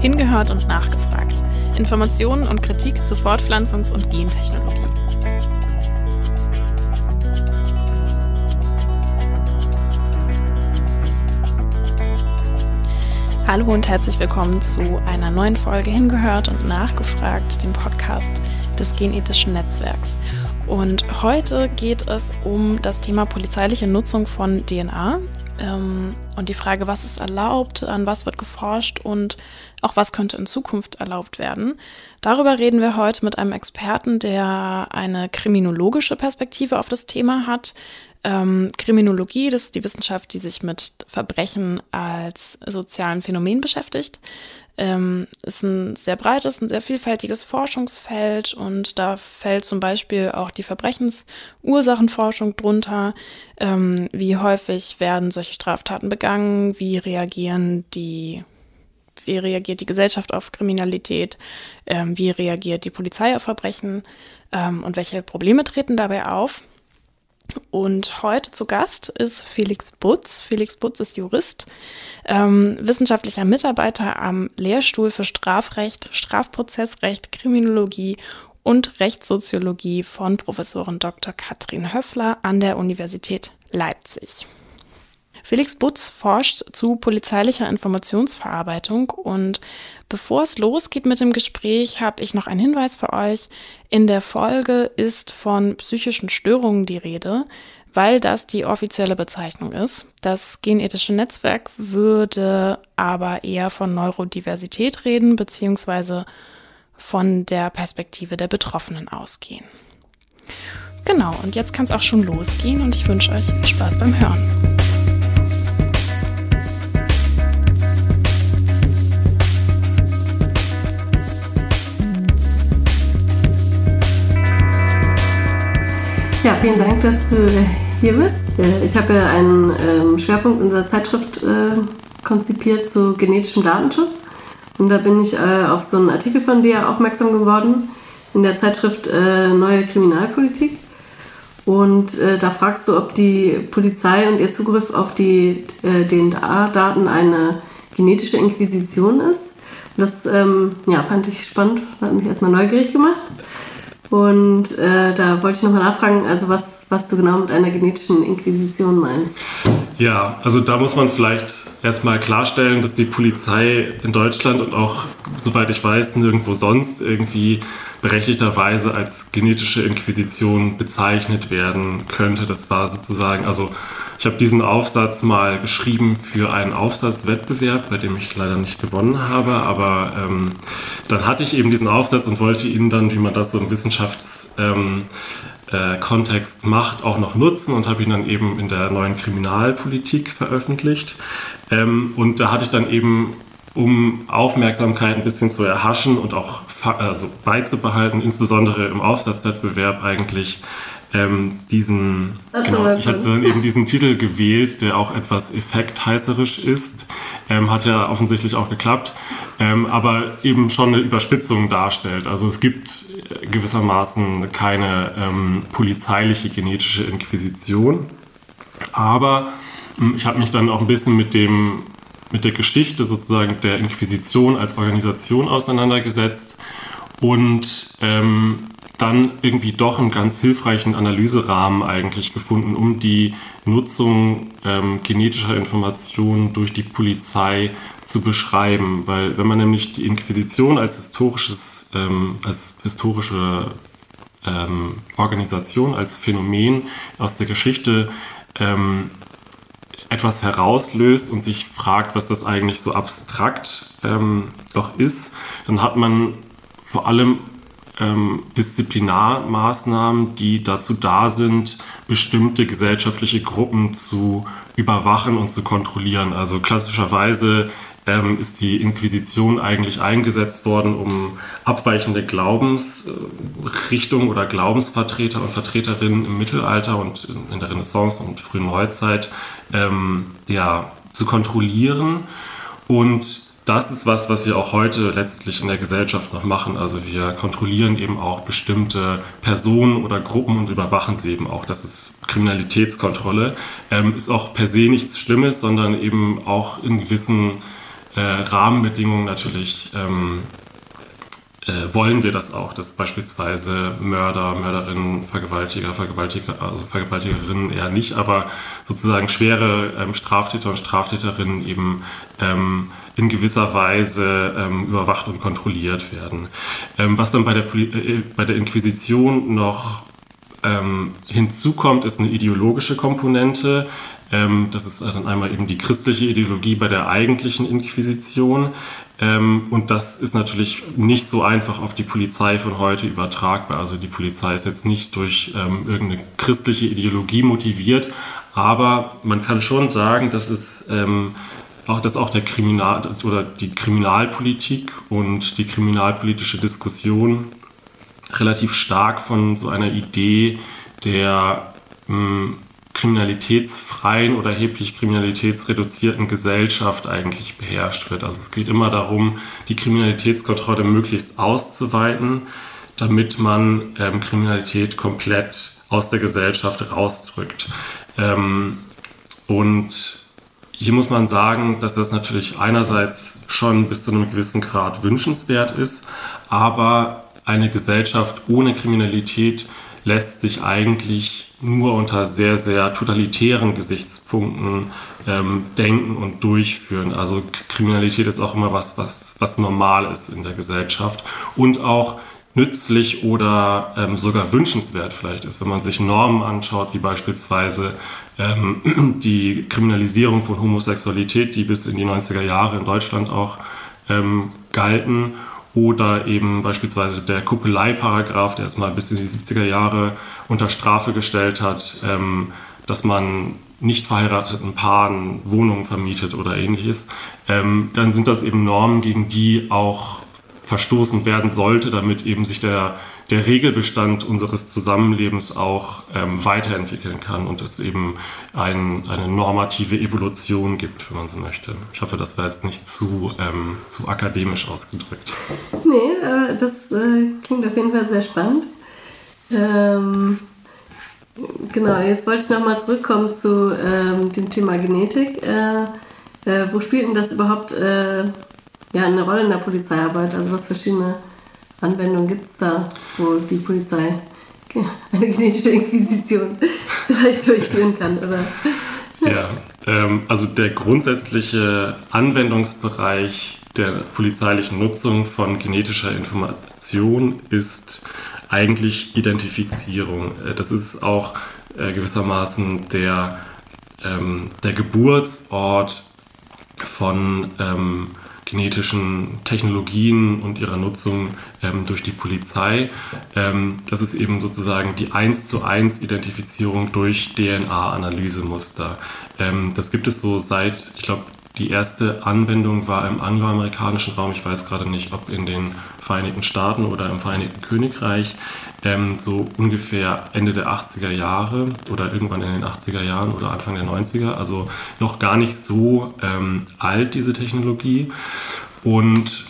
Hingehört und nachgefragt. Informationen und Kritik zu Fortpflanzungs- und Gentechnologie. Hallo und herzlich willkommen zu einer neuen Folge Hingehört und Nachgefragt, dem Podcast des Genethischen Netzwerks. Und heute geht es um das Thema polizeiliche Nutzung von DNA ähm, und die Frage, was ist erlaubt, an was wird geforscht und auch was könnte in Zukunft erlaubt werden. Darüber reden wir heute mit einem Experten, der eine kriminologische Perspektive auf das Thema hat. Ähm, Kriminologie, das ist die Wissenschaft, die sich mit Verbrechen als sozialen Phänomen beschäftigt ähm, ist ein sehr breites, ein sehr vielfältiges Forschungsfeld und da fällt zum Beispiel auch die Verbrechensursachenforschung drunter. Ähm, wie häufig werden solche Straftaten begangen? Wie reagieren die wie reagiert die Gesellschaft auf Kriminalität, ähm, wie reagiert die Polizei auf Verbrechen ähm, und welche Probleme treten dabei auf. Und heute zu Gast ist Felix Butz. Felix Butz ist Jurist, ähm, wissenschaftlicher Mitarbeiter am Lehrstuhl für Strafrecht, Strafprozessrecht, Kriminologie und Rechtssoziologie von Professorin Dr. Katrin Höffler an der Universität Leipzig. Felix Butz forscht zu polizeilicher Informationsverarbeitung und bevor es losgeht mit dem Gespräch, habe ich noch einen Hinweis für euch. In der Folge ist von psychischen Störungen die Rede, weil das die offizielle Bezeichnung ist. Das genethische Netzwerk würde aber eher von Neurodiversität reden, beziehungsweise von der Perspektive der Betroffenen ausgehen. Genau, und jetzt kann es auch schon losgehen und ich wünsche euch viel Spaß beim Hören. Vielen Dank, dass du hier bist. Äh, ich habe ja einen ähm, Schwerpunkt unserer Zeitschrift äh, konzipiert zu genetischem Datenschutz. Und da bin ich äh, auf so einen Artikel von dir aufmerksam geworden in der Zeitschrift Neue Kriminalpolitik. Und da fragst du, ob die Polizei und ihr Zugriff auf die DNA-Daten eine genetische Inquisition ist. Das ähm, ja, fand ich spannend, hat mich erstmal neugierig gemacht. Und äh, da wollte ich nochmal nachfragen, also was, was du genau mit einer genetischen Inquisition meinst. Ja, also da muss man vielleicht erstmal klarstellen, dass die Polizei in Deutschland und auch, soweit ich weiß, nirgendwo sonst irgendwie berechtigterweise als genetische Inquisition bezeichnet werden könnte. Das war sozusagen, also ich habe diesen Aufsatz mal geschrieben für einen Aufsatzwettbewerb, bei dem ich leider nicht gewonnen habe, aber ähm, dann hatte ich eben diesen Aufsatz und wollte ihn dann, wie man das so im Wissenschaftskontext ähm, äh, macht, auch noch nutzen und habe ihn dann eben in der neuen Kriminalpolitik veröffentlicht. Ähm, und da hatte ich dann eben um Aufmerksamkeit ein bisschen zu erhaschen und auch also beizubehalten, insbesondere im Aufsatzwettbewerb eigentlich ähm, diesen, genau, ich hatte dann eben diesen Titel gewählt, der auch etwas effektheißerisch ist. Ähm, hat ja offensichtlich auch geklappt, ähm, aber eben schon eine Überspitzung darstellt. Also es gibt gewissermaßen keine ähm, polizeiliche genetische Inquisition, aber hm, ich habe mich dann auch ein bisschen mit dem mit der Geschichte sozusagen der Inquisition als Organisation auseinandergesetzt und ähm, dann irgendwie doch einen ganz hilfreichen Analyserahmen eigentlich gefunden, um die Nutzung ähm, genetischer Informationen durch die Polizei zu beschreiben. Weil wenn man nämlich die Inquisition als historisches, ähm, als historische ähm, Organisation, als Phänomen aus der Geschichte ähm, etwas herauslöst und sich fragt, was das eigentlich so abstrakt ähm, doch ist, dann hat man vor allem ähm, Disziplinarmaßnahmen, die dazu da sind, bestimmte gesellschaftliche Gruppen zu überwachen und zu kontrollieren. Also klassischerweise ähm, ist die Inquisition eigentlich eingesetzt worden, um abweichende Glaubensrichtungen oder Glaubensvertreter und Vertreterinnen im Mittelalter und in der Renaissance und frühen Neuzeit ähm, ja, zu kontrollieren. Und das ist was, was wir auch heute letztlich in der Gesellschaft noch machen. Also wir kontrollieren eben auch bestimmte Personen oder Gruppen und überwachen sie eben auch. Das ist Kriminalitätskontrolle. Ähm, ist auch per se nichts Schlimmes, sondern eben auch in gewissen äh, Rahmenbedingungen natürlich ähm, äh, wollen wir das auch, dass beispielsweise Mörder, Mörderinnen, Vergewaltiger, Vergewaltiger, also Vergewaltigerinnen eher nicht, aber sozusagen schwere ähm, Straftäter und Straftäterinnen eben ähm, in gewisser Weise ähm, überwacht und kontrolliert werden. Ähm, was dann bei der, äh, bei der Inquisition noch ähm, hinzukommt, ist eine ideologische Komponente. Ähm, das ist dann einmal eben die christliche Ideologie bei der eigentlichen Inquisition. Ähm, und das ist natürlich nicht so einfach auf die Polizei von heute übertragbar. Also die Polizei ist jetzt nicht durch ähm, irgendeine christliche Ideologie motiviert, aber man kann schon sagen, dass es ähm, auch, dass auch der Kriminal oder die Kriminalpolitik und die kriminalpolitische Diskussion relativ stark von so einer Idee der mh, hm, kriminalitätsfreien oder erheblich kriminalitätsreduzierten Gesellschaft eigentlich beherrscht wird. Also es geht immer darum, die Kriminalitätskontrolle möglichst auszuweiten, damit man ähm, Kriminalität komplett aus der Gesellschaft rausdrückt. Ähm, und hier muss man sagen, dass das natürlich einerseits schon bis zu einem gewissen Grad wünschenswert ist, aber eine Gesellschaft ohne Kriminalität lässt sich eigentlich nur unter sehr, sehr totalitären Gesichtspunkten ähm, denken und durchführen. Also Kriminalität ist auch immer was, was, was normal ist in der Gesellschaft und auch nützlich oder ähm, sogar wünschenswert vielleicht ist, wenn man sich Normen anschaut, wie beispielsweise ähm, die Kriminalisierung von Homosexualität, die bis in die 90er Jahre in Deutschland auch ähm, galten. Oder eben beispielsweise der Kuppelei-Paragraph, der jetzt mal bis in die 70er Jahre unter Strafe gestellt hat, ähm, dass man nicht verheirateten Paaren Wohnungen vermietet oder ähnliches, ähm, dann sind das eben Normen, gegen die auch verstoßen werden sollte, damit eben sich der der Regelbestand unseres Zusammenlebens auch ähm, weiterentwickeln kann und es eben ein, eine normative Evolution gibt, wenn man so möchte. Ich hoffe, das war jetzt nicht zu, ähm, zu akademisch ausgedrückt. Nee, äh, das äh, klingt auf jeden Fall sehr spannend. Ähm, genau, jetzt wollte ich nochmal zurückkommen zu ähm, dem Thema Genetik. Äh, äh wo spielt denn das überhaupt äh, ja, eine Rolle in der Polizeiarbeit? Also was verschiedene Anwendung gibt es da, wo die Polizei eine genetische Inquisition vielleicht durchführen kann, oder? Ja, ähm, also der grundsätzliche Anwendungsbereich der polizeilichen Nutzung von genetischer Information ist eigentlich Identifizierung. Äh, das ist auch äh, gewissermaßen der, ähm, der Geburtsort von ähm, genetischen Technologien und ihrer Nutzung ähm, durch die Polizei. Ähm, das ist eben sozusagen die 1 zu 1 Identifizierung durch DNA-Analysemuster. Ähm, das gibt es so seit, ich glaube, die erste Anwendung war im angloamerikanischen Raum. Ich weiß gerade nicht, ob in den Vereinigten Staaten oder im Vereinigten Königreich. Ähm, so ungefähr Ende der 80er Jahre oder irgendwann in den 80er Jahren oder Anfang der 90er. Also noch gar nicht so ähm, alt, diese Technologie. Und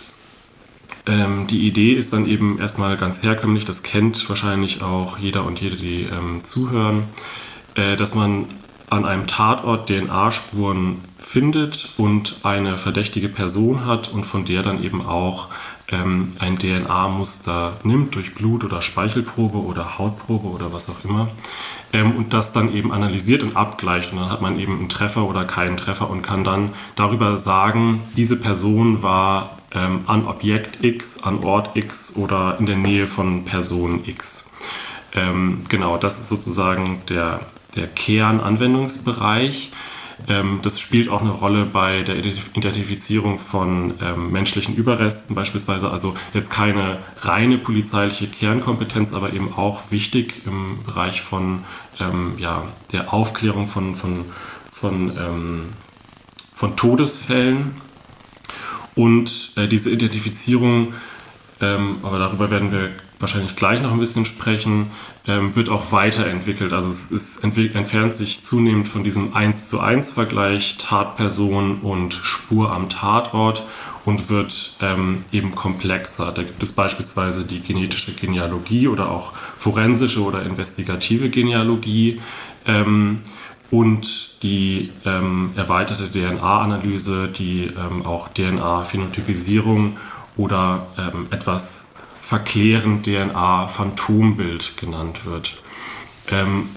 ähm, die Idee ist dann eben erstmal ganz herkömmlich, das kennt wahrscheinlich auch jeder und jede, die ähm, zuhören, äh, dass man an einem Tatort DNA-Spuren findet und eine verdächtige Person hat und von der dann eben auch ähm, ein DNA-Muster nimmt durch Blut- oder Speichelprobe oder Hautprobe oder was auch immer ähm, und das dann eben analysiert und abgleicht und dann hat man eben einen Treffer oder keinen Treffer und kann dann darüber sagen, diese Person war ähm, an Objekt X, an Ort X oder in der Nähe von Person X. Ähm, genau, das ist sozusagen der, der Kernanwendungsbereich. Ähm, das spielt auch eine Rolle bei der Identifizierung von ähm, menschlichen Überresten beispielsweise. Also jetzt keine reine polizeiliche Kernkompetenz, aber eben auch wichtig im Bereich von ähm, ja, der Aufklärung von, von, von, ähm, von Todesfällen. Und äh, diese Identifizierung, ähm, aber darüber werden wir wahrscheinlich gleich noch ein bisschen sprechen, ähm, wird auch weiterentwickelt. Also es, es entfernt sich zunehmend von diesem 1 zu 1 Vergleich Tatperson und Spur am Tatort und wird ähm, eben komplexer. Da gibt es beispielsweise die genetische Genealogie oder auch forensische oder investigative Genealogie. Ähm, und die ähm, erweiterte DNA-Analyse, die ähm, auch DNA-Phänotypisierung oder ähm, etwas verklärend DNA-Phantombild genannt wird. Ähm,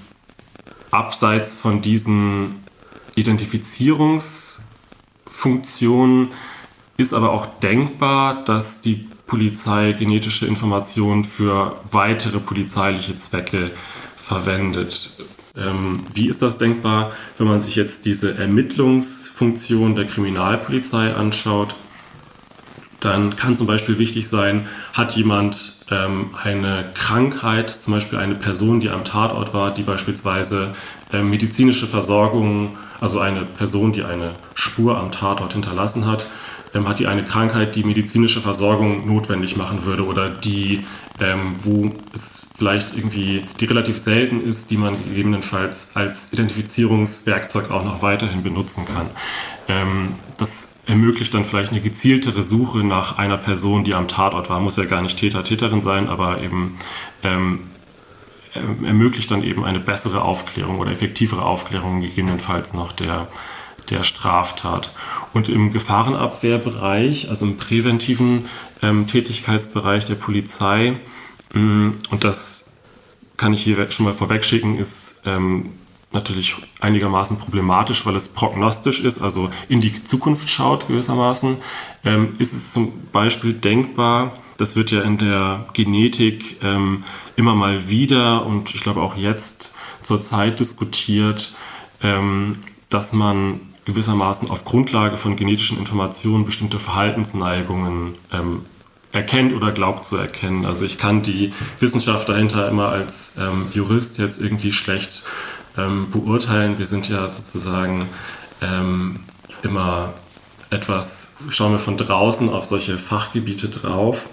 abseits von diesen Identifizierungsfunktionen ist aber auch denkbar, dass die Polizei genetische Informationen für weitere polizeiliche Zwecke verwendet. Ähm, wie ist das denkbar, wenn man sich jetzt diese Ermittlungsfunktion der Kriminalpolizei anschaut? Dann kann zum Beispiel wichtig sein, hat jemand ähm, eine Krankheit, zum Beispiel eine Person, die am Tatort war, die beispielsweise äh, medizinische Versorgung, also eine Person, die eine Spur am Tatort hinterlassen hat, ähm, hat die eine Krankheit, die medizinische Versorgung notwendig machen würde oder die, ähm, wo es vielleicht irgendwie, die relativ selten ist, die man gegebenenfalls als Identifizierungswerkzeug auch noch weiterhin benutzen kann. Ähm, das ermöglicht dann vielleicht eine gezieltere Suche nach einer Person, die am Tatort war. Muss ja gar nicht Täter, Täterin sein, aber eben ähm, ermöglicht dann eben eine bessere Aufklärung oder effektivere Aufklärung gegebenenfalls noch der, der Straftat. Und im Gefahrenabwehrbereich, also im präventiven ähm, Tätigkeitsbereich der Polizei, mh, mm, und das kann ich hier schon mal vorwegschicken, ist ähm, natürlich einigermaßen problematisch, weil es prognostisch ist, also in die Zukunft schaut gewissermaßen, ähm, ist es zum Beispiel denkbar, das wird ja in der Genetik ähm, immer mal wieder und ich glaube auch jetzt zur Zeit diskutiert, ähm, dass man gewissermaßen auf Grundlage von genetischen Informationen bestimmte Verhaltensneigungen ähm, erkennt oder glaubt zu erkennen. Also ich kann die Wissenschaft dahinter immer als ähm, Jurist jetzt irgendwie schlecht ähm, beurteilen. Wir sind ja sozusagen ähm, immer etwas, schauen wir von draußen auf solche Fachgebiete drauf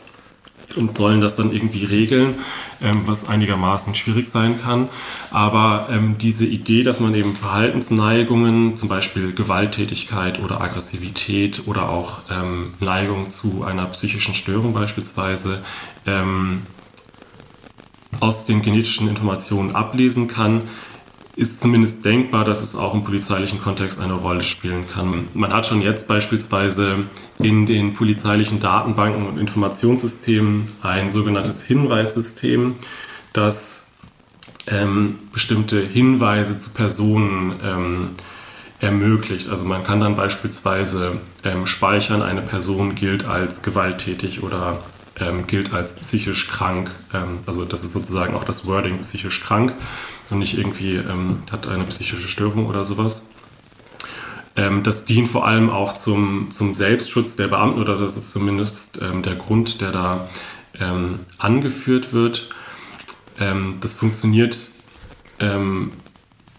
und sollen das dann irgendwie regeln, ähm, was einigermaßen schwierig sein kann. Aber ähm, diese Idee, dass man eben Verhaltensneigungen, zum Beispiel Gewalttätigkeit oder Aggressivität oder auch ähm, Neigung zu einer psychischen Störung beispielsweise, ähm, aus den genetischen Informationen ablesen kann, ist zumindest denkbar, dass es auch im polizeilichen Kontext eine Rolle spielen kann. Man hat schon jetzt beispielsweise in den polizeilichen Datenbanken und Informationssystemen ein sogenanntes Hinweissystem, das ähm, bestimmte Hinweise zu Personen ähm, ermöglicht. Also man kann dann beispielsweise ähm, speichern, eine Person gilt als gewalttätig oder ähm, gilt als psychisch krank. Ähm, also das ist sozusagen auch das Wording psychisch krank und nicht irgendwie ähm, hat eine psychische Störung oder sowas. Ähm, das dient vor allem auch zum, zum Selbstschutz der Beamten oder das ist zumindest ähm, der Grund, der da ähm, angeführt wird. Ähm, das funktioniert ähm,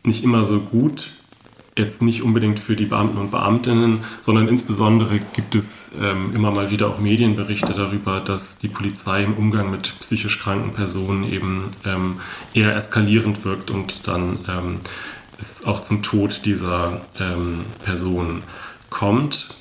nicht immer so gut, jetzt nicht unbedingt für die Beamten und Beamtinnen, sondern insbesondere gibt es ähm, immer mal wieder auch Medienberichte darüber, dass die Polizei im Umgang mit psychisch kranken Personen eben ähm, eher eskalierend wirkt und dann ähm, es auch zum Tod dieser ähm, Person kommt.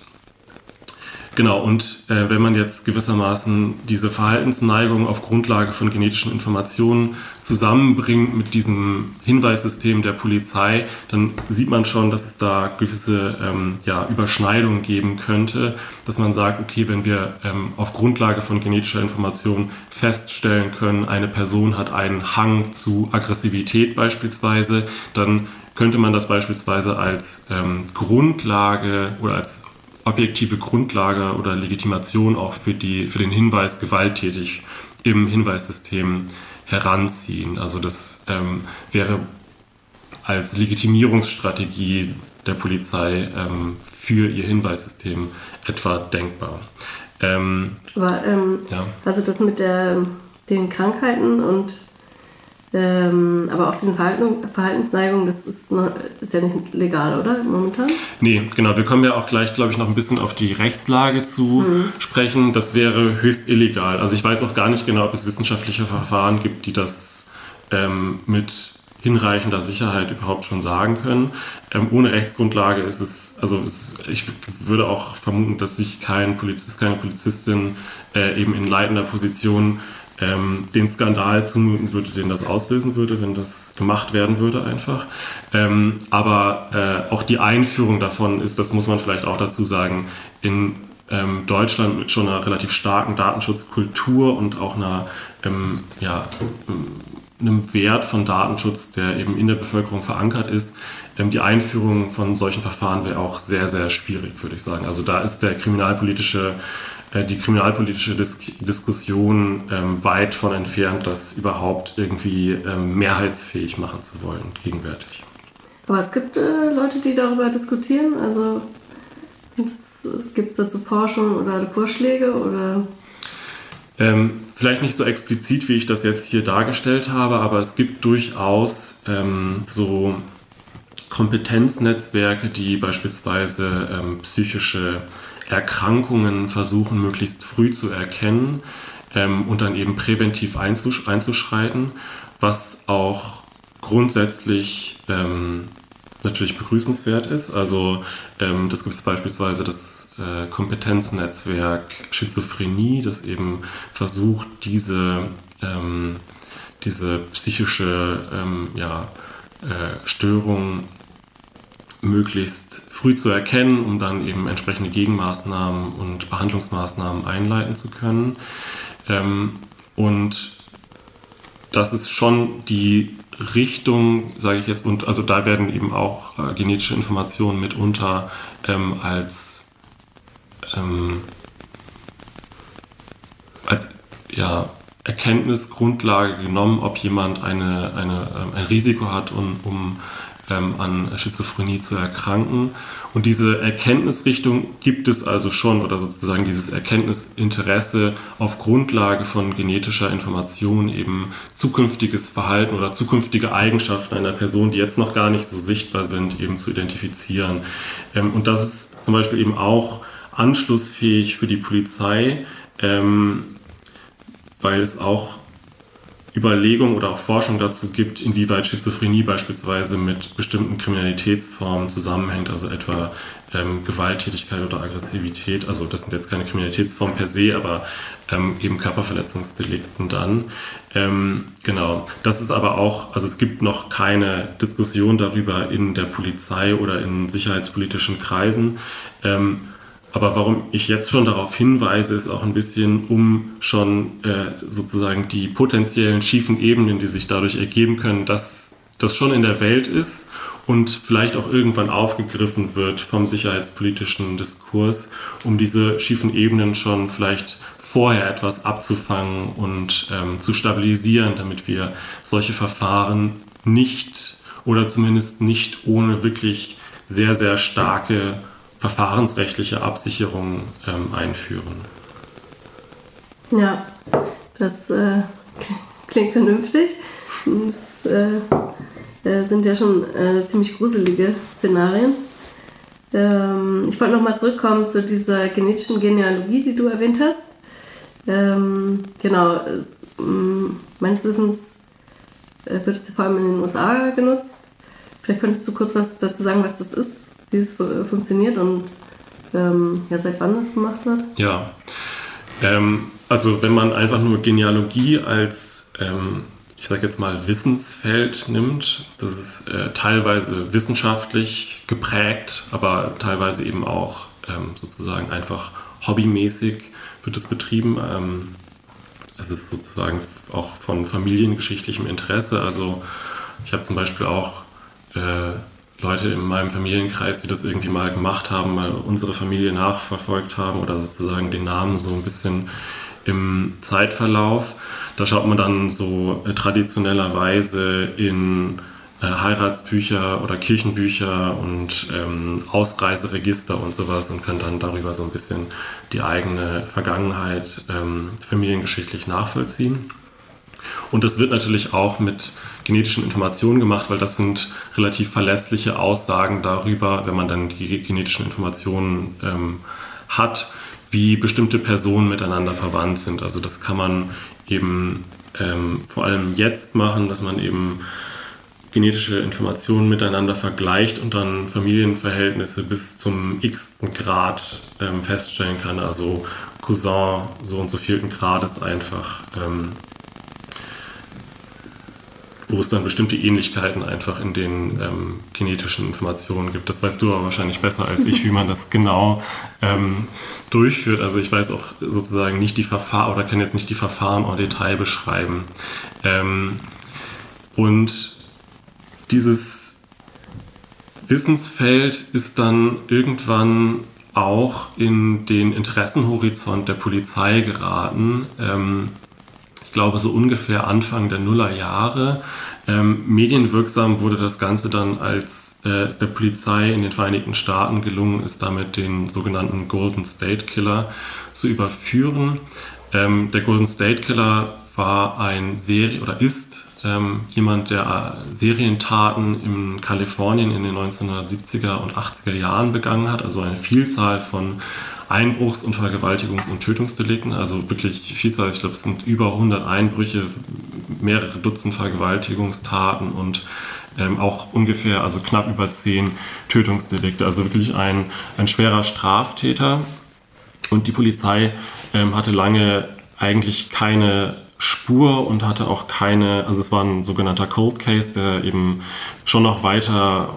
Genau, und äh, wenn man jetzt gewissermaßen diese Verhaltensneigung auf Grundlage von genetischen Informationen zusammenbringt mit diesem Hinweissystem der Polizei, dann sieht man schon, dass es da gewisse ähm, ja, Überschneidungen geben könnte, dass man sagt, okay, wenn wir ähm, auf Grundlage von genetischer Information feststellen können, eine Person hat einen Hang zu Aggressivität beispielsweise, dann könnte man das beispielsweise als ähm, Grundlage oder als objektive Grundlage oder Legitimation auch für, die, für den Hinweis gewalttätig im Hinweissystem heranziehen. Also das ähm, wäre als Legitimierungsstrategie der Polizei ähm, für ihr Hinweissystem etwa denkbar. Ähm, Aber ähm, ja. also das mit der, den Krankheiten und ähm, aber auch diesen Verhalten, Verhaltensneigung, das ist, noch, ist, ja nicht legal, oder? Momentan? Nee, genau. Wir kommen ja auch gleich, glaube ich, noch ein bisschen auf die Rechtslage zu mhm. sprechen. Das wäre höchst illegal. Also ich weiß auch gar nicht genau, ob es wissenschaftliche Verfahren gibt, die das ähm, mit hinreichender Sicherheit überhaupt schon sagen können. Ähm, ohne Rechtsgrundlage ist es, also ich würde auch vermuten, dass sich kein Polizist, keine Polizistin äh, eben in leitender Position ähm, den Skandal zumuten würde, den das auslösen würde, wenn das gemacht werden würde einfach. Ähm, aber äh, auch die Einführung davon ist, das muss man vielleicht auch dazu sagen, in ähm, Deutschland mit schon einer relativ starken Datenschutzkultur und auch einer, ähm, ja, einem Wert von Datenschutz, der eben in der Bevölkerung verankert ist. Ähm, die Einführung von solchen Verfahren wäre auch sehr, sehr schwierig, würde ich sagen. Also da ist der kriminalpolitische die kriminalpolitische Dis Diskussion ähm, weit von entfernt, das überhaupt irgendwie ähm, mehrheitsfähig machen zu wollen, gegenwärtig. Aber es gibt äh, Leute, die darüber diskutieren. Also gibt es dazu Forschung oder Vorschläge oder? Ähm, vielleicht nicht so explizit, wie ich das jetzt hier dargestellt habe, aber es gibt durchaus ähm, so Kompetenznetzwerke, die beispielsweise ähm, psychische Erkrankungen versuchen, möglichst früh zu erkennen ähm, und dann eben präventiv einzusch einzuschreiten, was auch grundsätzlich ähm, natürlich begrüßenswert ist. Also ähm, das gibt es beispielsweise das äh, Kompetenznetzwerk Schizophrenie, das eben versucht, diese, ähm, diese psychische ähm, ja, äh, Störung möglichst früh zu erkennen, um dann eben entsprechende Gegenmaßnahmen und Behandlungsmaßnahmen einleiten zu können. Ähm, und das ist schon die Richtung, sage ich jetzt, und also da werden eben auch äh, genetische Informationen mitunter ähm, als, ähm, als ja, Erkenntnisgrundlage genommen, ob jemand eine, eine, ähm, ein Risiko hat, um, um ähm, an Schizophrenie zu erkranken. Und diese Erkenntnisrichtung gibt es also schon, oder sozusagen dieses Erkenntnisinteresse auf Grundlage von genetischer Information eben zukünftiges Verhalten oder zukünftige Eigenschaften einer Person, die jetzt noch gar nicht so sichtbar sind, eben zu identifizieren. Ähm, und das ist zum Beispiel eben auch anschlussfähig für die Polizei, ähm, weil es auch Überlegung oder auch Forschung dazu gibt, inwieweit Schizophrenie beispielsweise mit bestimmten Kriminalitätsformen zusammenhängt, also etwa ähm, Gewalttätigkeit oder Aggressivität. Also das sind jetzt keine Kriminalitätsformen per se, aber ähm, eben Körperverletzungsdelikten dann. Ähm, genau. Das ist aber auch, also es gibt noch keine Diskussion darüber in der Polizei oder in sicherheitspolitischen Kreisen. Ähm, aber warum ich jetzt schon darauf hinweise, ist auch ein bisschen, um schon äh, sozusagen die potenziellen schiefen Ebenen, die sich dadurch ergeben können, dass das schon in der Welt ist und vielleicht auch irgendwann aufgegriffen wird vom sicherheitspolitischen Diskurs, um diese schiefen Ebenen schon vielleicht vorher etwas abzufangen und ähm, zu stabilisieren, damit wir solche Verfahren nicht oder zumindest nicht ohne wirklich sehr, sehr starke verfahrensrechtliche Absicherung ähm, einführen. Ja, das äh, klingt vernünftig. Das äh, äh, sind ja schon äh, ziemlich gruselige Szenarien. Ähm, ich wollte nochmal zurückkommen zu dieser genetischen Genealogie, die du erwähnt hast. Ähm, genau, meines Wissens äh, wird es vor allem in den USA genutzt. Vielleicht könntest du kurz was dazu sagen, was das ist wie es funktioniert und ähm, ja, seit wann das gemacht wird? Ja, ähm, also wenn man einfach nur Genealogie als, ähm, ich sage jetzt mal, Wissensfeld nimmt, das ist äh, teilweise wissenschaftlich geprägt, aber teilweise eben auch ähm, sozusagen einfach hobbymäßig wird es betrieben. Ähm, es ist sozusagen auch von familiengeschichtlichem Interesse. Also ich habe zum Beispiel auch äh, Leute in meinem Familienkreis, die das irgendwie mal gemacht haben, mal unsere Familie nachverfolgt haben oder sozusagen den Namen so ein bisschen im Zeitverlauf. Da schaut man dann so äh, traditionellerweise in äh, Heiratsbücher oder Kirchenbücher und ähm, Ausreiseregister und sowas und kann dann darüber so ein bisschen die eigene Vergangenheit ähm, familiengeschichtlich nachvollziehen. Und das wird natürlich auch mit genetischen Informationen gemacht, weil das sind relativ verlässliche Aussagen darüber, wenn man dann die genetischen Informationen ähm, hat, wie bestimmte Personen miteinander verwandt sind. Also das kann man eben ähm, vor allem jetzt machen, dass man eben genetische Informationen miteinander vergleicht und dann Familienverhältnisse bis zum x-ten Grad ähm, feststellen kann. Also Cousin so und so vielten Grades einfach, ähm, wo es dann bestimmte Ähnlichkeiten einfach in den ähm, genetischen Informationen gibt. Das weißt du aber wahrscheinlich besser als ich, wie man das genau ähm, durchführt. Also ich weiß auch sozusagen nicht die Verfahren oder kann jetzt nicht die Verfahren en Detail beschreiben. Ähm, und dieses Wissensfeld ist dann irgendwann auch in den Interessenhorizont der Polizei geraten. Ich glaube, so ungefähr Anfang der Nullerjahre. Ähm, medienwirksam wurde das Ganze dann, als äh, es der Polizei in den Vereinigten Staaten gelungen ist, damit den sogenannten Golden State Killer zu überführen. Ähm, der Golden State Killer war ein Serie oder ist ähm, jemand, der äh, Serientaten in Kalifornien in den 1970er und 80er Jahren begangen hat, also eine Vielzahl von Einbruchs- und Vergewaltigungs- und Tötungsdelikten, also wirklich Vielzahl, ich glaube, es sind über 100 Einbrüche, mehrere Dutzend Vergewaltigungstaten und ähm, auch ungefähr, also knapp über zehn Tötungsdelikte, also wirklich ein, ein schwerer Straftäter. Und die Polizei ähm, hatte lange eigentlich keine Spur und hatte auch keine, also es war ein sogenannter Cold Case, der eben schon noch weiter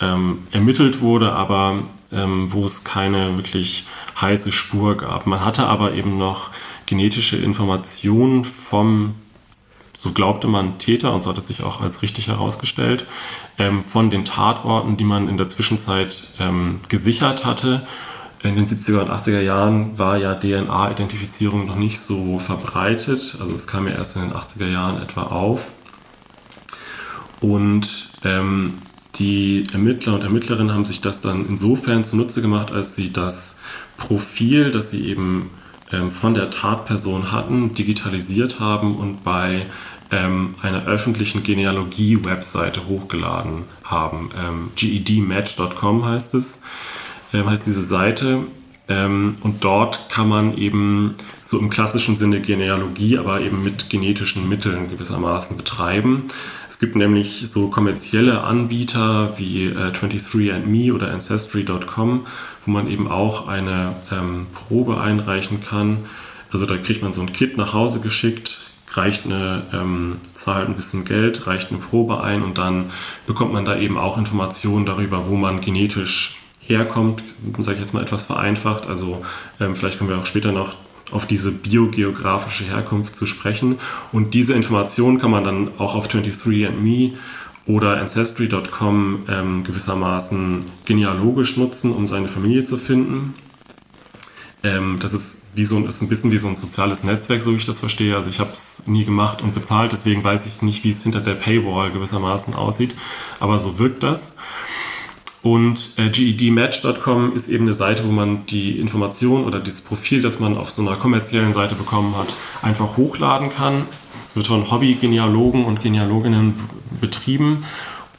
ähm, ermittelt wurde, aber ähm, wo es keine wirklich heiße Spur gab. Man hatte aber eben noch genetische Informationen vom, so glaubte man, Täter, und so hat es sich auch als richtig herausgestellt, ähm, von den Tatorten, die man in der Zwischenzeit ähm, gesichert hatte in den 70er und 80er Jahren war ja DNA-Identifizierung noch nicht so verbreitet. Also es kam ja erst in den 80er Jahren etwa auf. Und ähm, die Ermittler und Ermittlerinnen haben sich das dann insofern zunutze gemacht, als sie das Profil, das sie eben ähm, von der Tatperson hatten, digitalisiert haben und bei ähm, einer öffentlichen Genealogie-Webseite hochgeladen haben. Ähm, GEDmatch.com heißt es ähm, heißt diese Seite. Ähm, und dort kann man eben so im klassischen Sinne Genealogie, aber eben mit genetischen Mitteln gewissermaßen betreiben. Es gibt nämlich so kommerzielle Anbieter wie äh, 23andMe oder Ancestry.com, wo man eben auch eine ähm, Probe einreichen kann. Also da kriegt man so ein Kit nach Hause geschickt, reicht eine, ähm, zahlt ein bisschen Geld, reicht eine Probe ein und dann bekommt man da eben auch Informationen darüber, wo man genetisch herkommt, sage ich jetzt mal etwas vereinfacht. Also ähm, vielleicht kommen wir auch später noch auf diese biogeografische Herkunft zu sprechen. Und diese Informationen kann man dann auch auf 23andMe oder Ancestry.com ähm, gewissermaßen genealogisch nutzen, um seine Familie zu finden. Ähm, das ist, wie so, ist ein bisschen wie so ein soziales Netzwerk, so wie ich das verstehe. Also ich habe es nie gemacht und bezahlt, deswegen weiß ich nicht, wie es hinter der Paywall gewissermaßen aussieht. Aber so wirkt das. Und äh, GEDmatch.com ist eben eine Seite, wo man die Information oder das Profil, das man auf so einer kommerziellen Seite bekommen hat, einfach hochladen kann. Es wird von Hobby-Genealogen und Genealoginnen betrieben.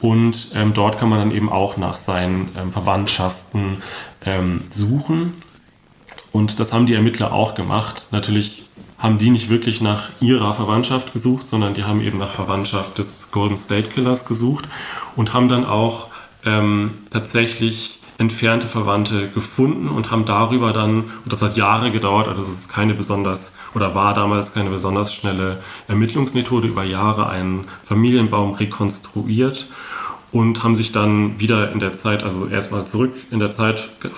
Und ähm, dort kann man dann eben auch nach seinen ähm, Verwandtschaften ähm, suchen. Und das haben die Ermittler auch gemacht. Natürlich haben die nicht wirklich nach ihrer Verwandtschaft gesucht, sondern die haben eben nach Verwandtschaft des Golden State Killers gesucht und haben dann auch ähm, tatsächlich entfernte Verwandte gefunden und haben darüber dann, und das hat Jahre gedauert, also es ist keine besonders, oder war damals keine besonders schnelle Ermittlungsmethode, über Jahre einen Familienbaum rekonstruiert und haben sich dann wieder in der Zeit, also erstmal zurück in der Zeit äh,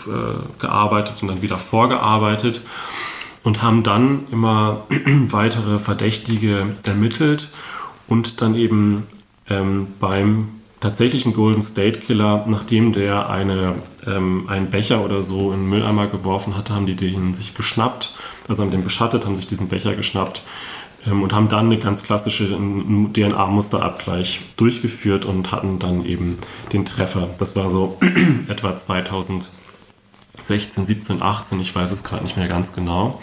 gearbeitet und dann wieder vorgearbeitet und haben dann immer weitere Verdächtige ermittelt und dann eben ähm, beim tatsächlichen Golden State Killer, nachdem der eine, ähm, einen Becher oder so in den Mülleimer geworfen hatte, haben die den sich geschnappt, also haben den beschattet, haben sich diesen Becher geschnappt ähm, und haben dann eine ganz klassische DNA-Musterabgleich durchgeführt und hatten dann eben den Treffer. Das war so etwa 2016, 17, 18, ich weiß es gerade nicht mehr ganz genau.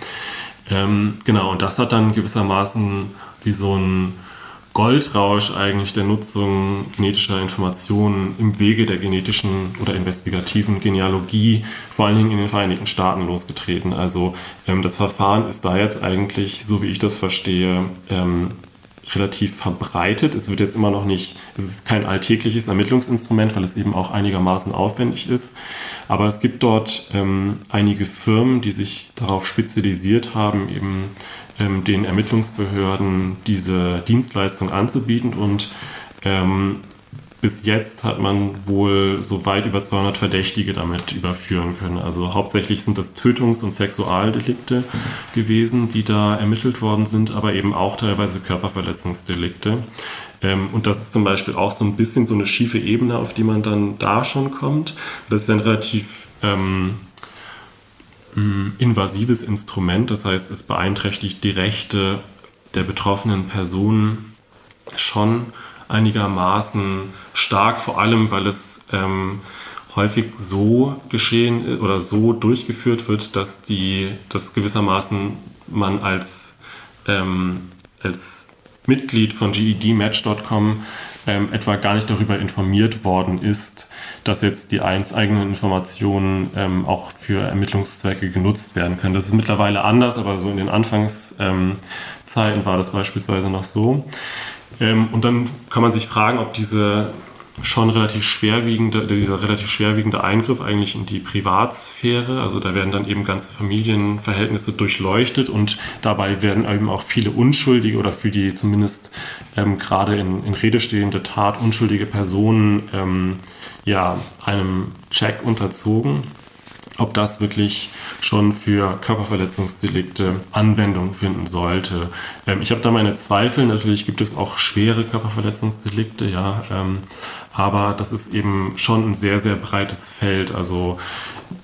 Ähm, genau, und das hat dann gewissermaßen wie so ein Goldrausch eigentlich der Nutzung genetischer Informationen im Wege der genetischen oder investigativen Genealogie, vor allen Dingen in den Vereinigten Staaten losgetreten. Also ähm, das Verfahren ist da jetzt eigentlich, so wie ich das verstehe, ähm, relativ verbreitet. Es wird jetzt immer noch nicht, es ist kein alltägliches Ermittlungsinstrument, weil es eben auch einigermaßen aufwendig ist. Aber es gibt dort ähm, einige Firmen, die sich darauf spezialisiert haben, eben ähm, den Ermittlungsbehörden diese Dienstleistung anzubieten und ähm, bis jetzt hat man wohl so weit über 200 Verdächtige damit überführen können. Also hauptsächlich sind das Tötungs- und Sexualdelikte gewesen, die da ermittelt worden sind, aber eben auch teilweise Körperverletzungsdelikte. Ähm, und das ist zum Beispiel auch so ein bisschen so eine schiefe Ebene, auf die man dann da schon kommt. Das ist ein relativ ähm, invasives Instrument, das heißt, es beeinträchtigt die Rechte der betroffenen Personen schon einigermaßen stark, vor allem weil es ähm, häufig so geschehen oder so durchgeführt wird, dass die, dass gewissermaßen man als, ähm, als Mitglied von GEDmatch.com ähm, etwa gar nicht darüber informiert worden ist, dass jetzt die eins eigenen Informationen ähm, auch für Ermittlungszwecke genutzt werden können. Das ist mittlerweile anders, aber so in den Anfangszeiten war das beispielsweise noch so. Ähm, und dann kann man sich fragen, ob diese schon relativ schwerwiegende, dieser relativ schwerwiegende Eingriff eigentlich in die Privatsphäre, also da werden dann eben ganze Familienverhältnisse durchleuchtet und dabei werden eben auch viele unschuldige oder für die zumindest ähm, gerade in, in Rede stehende Tat unschuldige Personen ähm, ja, einem Check unterzogen ob das wirklich schon für Körperverletzungsdelikte Anwendung finden sollte. Ähm, ich habe da meine Zweifel. Natürlich gibt es auch schwere Körperverletzungsdelikte, ja. Ähm, aber das ist eben schon ein sehr, sehr breites Feld. Also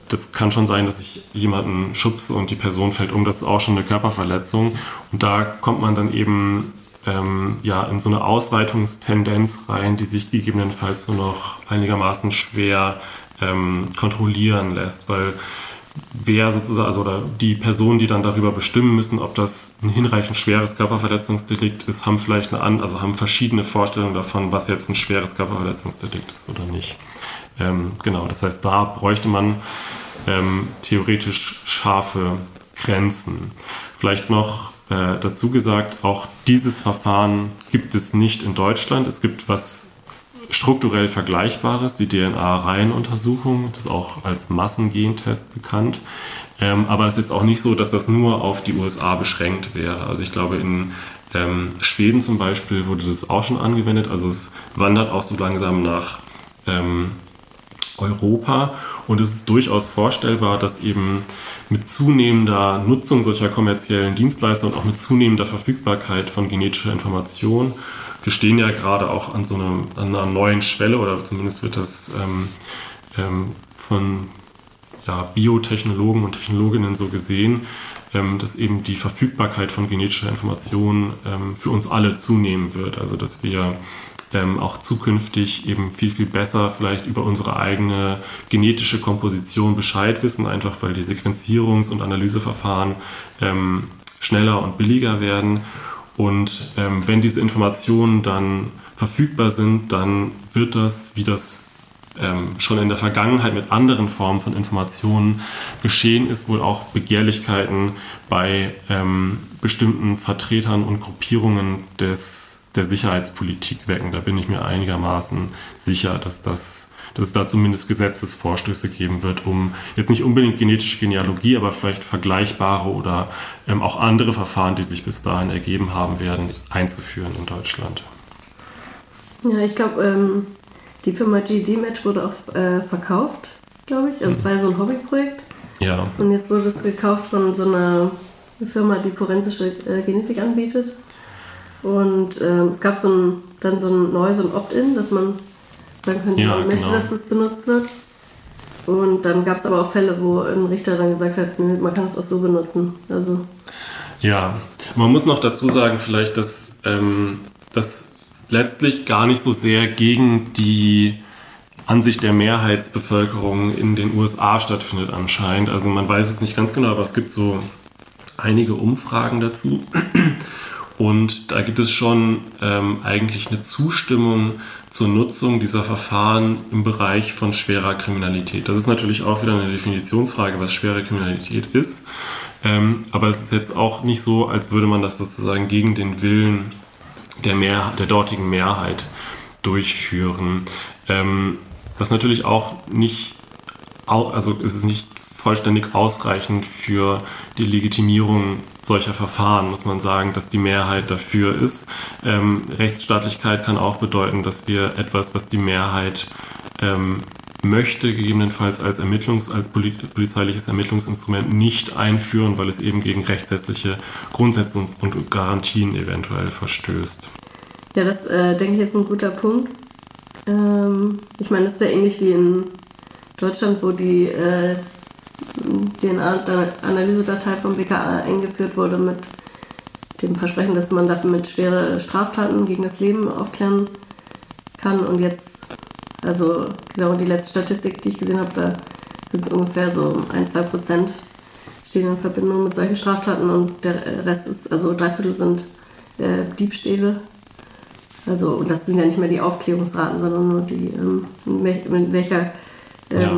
das kann schon sein, dass ich jemanden schubse und die Person fällt um. Das ist auch schon eine Körperverletzung. Und da kommt man dann eben ähm, ja, in so eine Ausweitungstendenz rein, die sich gegebenenfalls nur noch einigermaßen schwer ähm, kontrollieren lässt, weil wer sozusagen, also oder die Personen, die dann darüber bestimmen müssen, ob das ein hinreichend schweres Körperverletzungsdelikt ist, haben vielleicht eine also haben verschiedene Vorstellungen davon, was jetzt ein schweres Körperverletzungsdelikt ist oder nicht. Ähm, genau, das heißt, da bräuchte man ähm, theoretisch scharfe Grenzen. Vielleicht noch äh, dazu gesagt, auch dieses Verfahren gibt es nicht in Deutschland. Es gibt was strukturell Vergleichbares, die DNA-Reihenuntersuchung, das ist auch als Massengentest bekannt. Ähm, aber es ist jetzt auch nicht so, dass das nur auf die USA beschränkt wäre. Also ich glaube, in ähm, Schweden zum Beispiel wurde das auch schon angewendet. Also es wandert auch so langsam nach ähm, Europa. Und es ist durchaus vorstellbar, dass eben mit zunehmender Nutzung solcher kommerziellen Dienstleister und auch mit zunehmender Verfügbarkeit von genetischer Information wir stehen ja gerade auch an so einer, an einer neuen Schwelle oder zumindest wird das ähm, ähm, von ja, Biotechnologen und Technologinnen so gesehen, ähm, dass eben die Verfügbarkeit von genetischer Information ähm, für uns alle zunehmen wird. Also dass wir ähm, auch zukünftig eben viel, viel besser vielleicht über unsere eigene genetische Komposition Bescheid wissen, einfach weil die Sequenzierungs- und Analyseverfahren ähm, schneller und billiger werden. Und ähm, wenn diese Informationen dann verfügbar sind, dann wird das, wie das ähm, schon in der Vergangenheit mit anderen Formen von Informationen geschehen ist, wohl auch Begehrlichkeiten bei ähm, bestimmten Vertretern und Gruppierungen des, der Sicherheitspolitik wecken. Da bin ich mir einigermaßen sicher, dass das dass es da zumindest Gesetzesvorstöße geben wird, um jetzt nicht unbedingt genetische Genealogie, aber vielleicht vergleichbare oder ähm, auch andere Verfahren, die sich bis dahin ergeben haben werden, einzuführen in Deutschland. Ja, ich glaube, ähm, die Firma GD Match wurde auch äh, verkauft, glaube ich. Also es war ja so ein Hobbyprojekt. Ja. Und jetzt wurde es gekauft von so einer Firma, die forensische äh, Genetik anbietet. Und ähm, es gab so ein, dann so ein neues so ein Opt-in, dass man sagen können, ja, man möchte, genau. dass das benutzt wird. Und dann gab es aber auch Fälle, wo ein Richter dann gesagt hat, man kann es auch so benutzen. Also ja, man muss noch dazu sagen, vielleicht, dass ähm, das letztlich gar nicht so sehr gegen die Ansicht der Mehrheitsbevölkerung in den USA stattfindet anscheinend. Also man weiß es nicht ganz genau, aber es gibt so einige Umfragen dazu. Und da gibt es schon ähm, eigentlich eine Zustimmung zur Nutzung dieser Verfahren im Bereich von schwerer Kriminalität. Das ist natürlich auch wieder eine Definitionsfrage, was schwere Kriminalität ist. Ähm, aber es ist jetzt auch nicht so, als würde man das sozusagen gegen den Willen der, Mehr, der dortigen Mehrheit durchführen. Ähm, was natürlich auch nicht, also es ist nicht vollständig ausreichend für die Legitimierung solcher Verfahren, muss man sagen, dass die Mehrheit dafür ist. Ähm, Rechtsstaatlichkeit kann auch bedeuten, dass wir etwas, was die Mehrheit ähm, möchte, gegebenenfalls als Ermittlungs-, als polizeiliches Ermittlungsinstrument nicht einführen, weil es eben gegen rechtssätzliche Grundsätze und Garantien eventuell verstößt. Ja, das äh, denke ich ist ein guter Punkt. Ähm, ich meine, das ist ja ähnlich wie in Deutschland, wo die äh, DNA-Analysedatei vom BKA eingeführt wurde mit dem Versprechen, dass man dafür mit schwere Straftaten gegen das Leben aufklären kann. Und jetzt, also genau die letzte Statistik, die ich gesehen habe, da sind es ungefähr so ein, zwei Prozent stehen in Verbindung mit solchen Straftaten und der Rest ist, also drei Viertel sind äh, Diebstähle. Also, und das sind ja nicht mehr die Aufklärungsraten, sondern nur die, ähm, in welcher ähm, ja.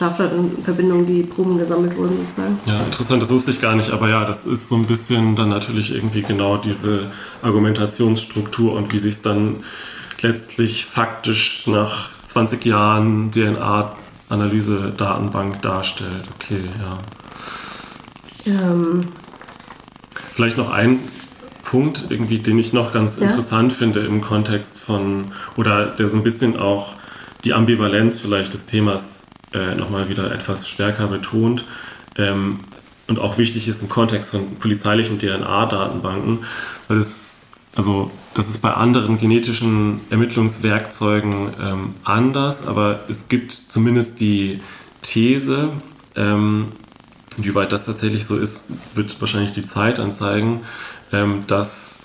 Verbindung die Proben gesammelt wurden sozusagen. Ja, interessant, das wusste ich gar nicht, aber ja, das ist so ein bisschen dann natürlich irgendwie genau diese Argumentationsstruktur und wie sich es dann letztlich faktisch nach 20 Jahren DNA-Analyse-Datenbank darstellt. Okay, ja. Ähm. Vielleicht noch ein Punkt, irgendwie, den ich noch ganz ja? interessant finde im Kontext von, oder der so ein bisschen auch die Ambivalenz vielleicht des Themas äh, nochmal wieder etwas stärker betont. Ähm, und auch wichtig ist im Kontext von polizeilichen DNA-Datenbanken, weil es also das ist bei anderen genetischen Ermittlungswerkzeugen ähm, anders, aber es gibt zumindest die These, ähm, wie weit das tatsächlich so ist, wird wahrscheinlich die Zeit anzeigen, ähm, dass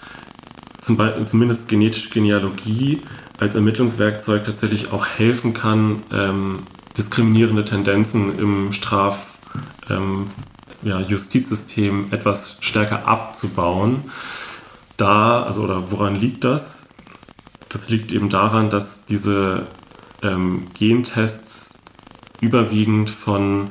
zum zumindest genetische Genealogie als Ermittlungswerkzeug tatsächlich auch helfen kann, ähm, diskriminierende Tendenzen im Straf, ähm, ja, Justizsystem etwas stärker abzubauen. Da, also oder woran liegt das? Das liegt eben daran, dass diese ähm, Gentests überwiegend von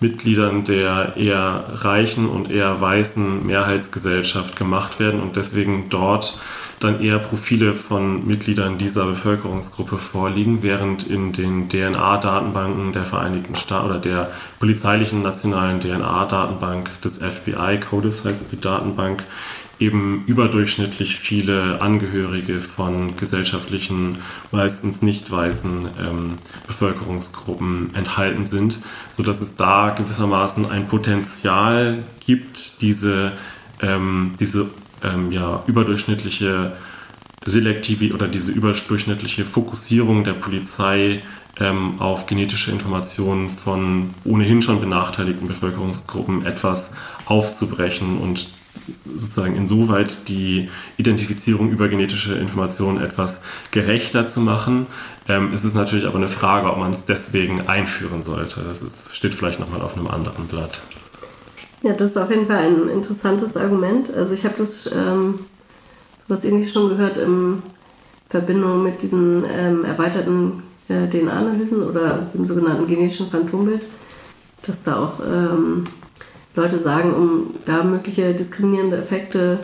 Mitgliedern der eher reichen und eher weißen Mehrheitsgesellschaft gemacht werden und deswegen dort dann eher Profile von Mitgliedern dieser Bevölkerungsgruppe vorliegen, während in den DNA-Datenbanken der Vereinigten Staaten oder der polizeilichen nationalen DNA-Datenbank des FBI, CODIS heißt die Datenbank, eben überdurchschnittlich viele Angehörige von gesellschaftlichen, meistens nicht weißen ähm, Bevölkerungsgruppen enthalten sind, sodass es da gewissermaßen ein Potenzial gibt, diese, ähm, diese ähm, ja, überdurchschnittliche Selektivität oder diese überdurchschnittliche Fokussierung der Polizei ähm, auf genetische Informationen von ohnehin schon benachteiligten Bevölkerungsgruppen etwas aufzubrechen und sozusagen insoweit die Identifizierung über genetische Informationen etwas gerechter zu machen. Ähm, es ist natürlich aber eine Frage, ob man es deswegen einführen sollte. Das ist, steht vielleicht nochmal auf einem anderen Blatt. Ja, das ist auf jeden Fall ein interessantes Argument. Also ich habe das ähm, was ähnliches schon gehört in Verbindung mit diesen ähm, erweiterten äh, DNA-Analysen oder dem sogenannten genetischen Phantombild, dass da auch ähm, Leute sagen, um da mögliche diskriminierende Effekte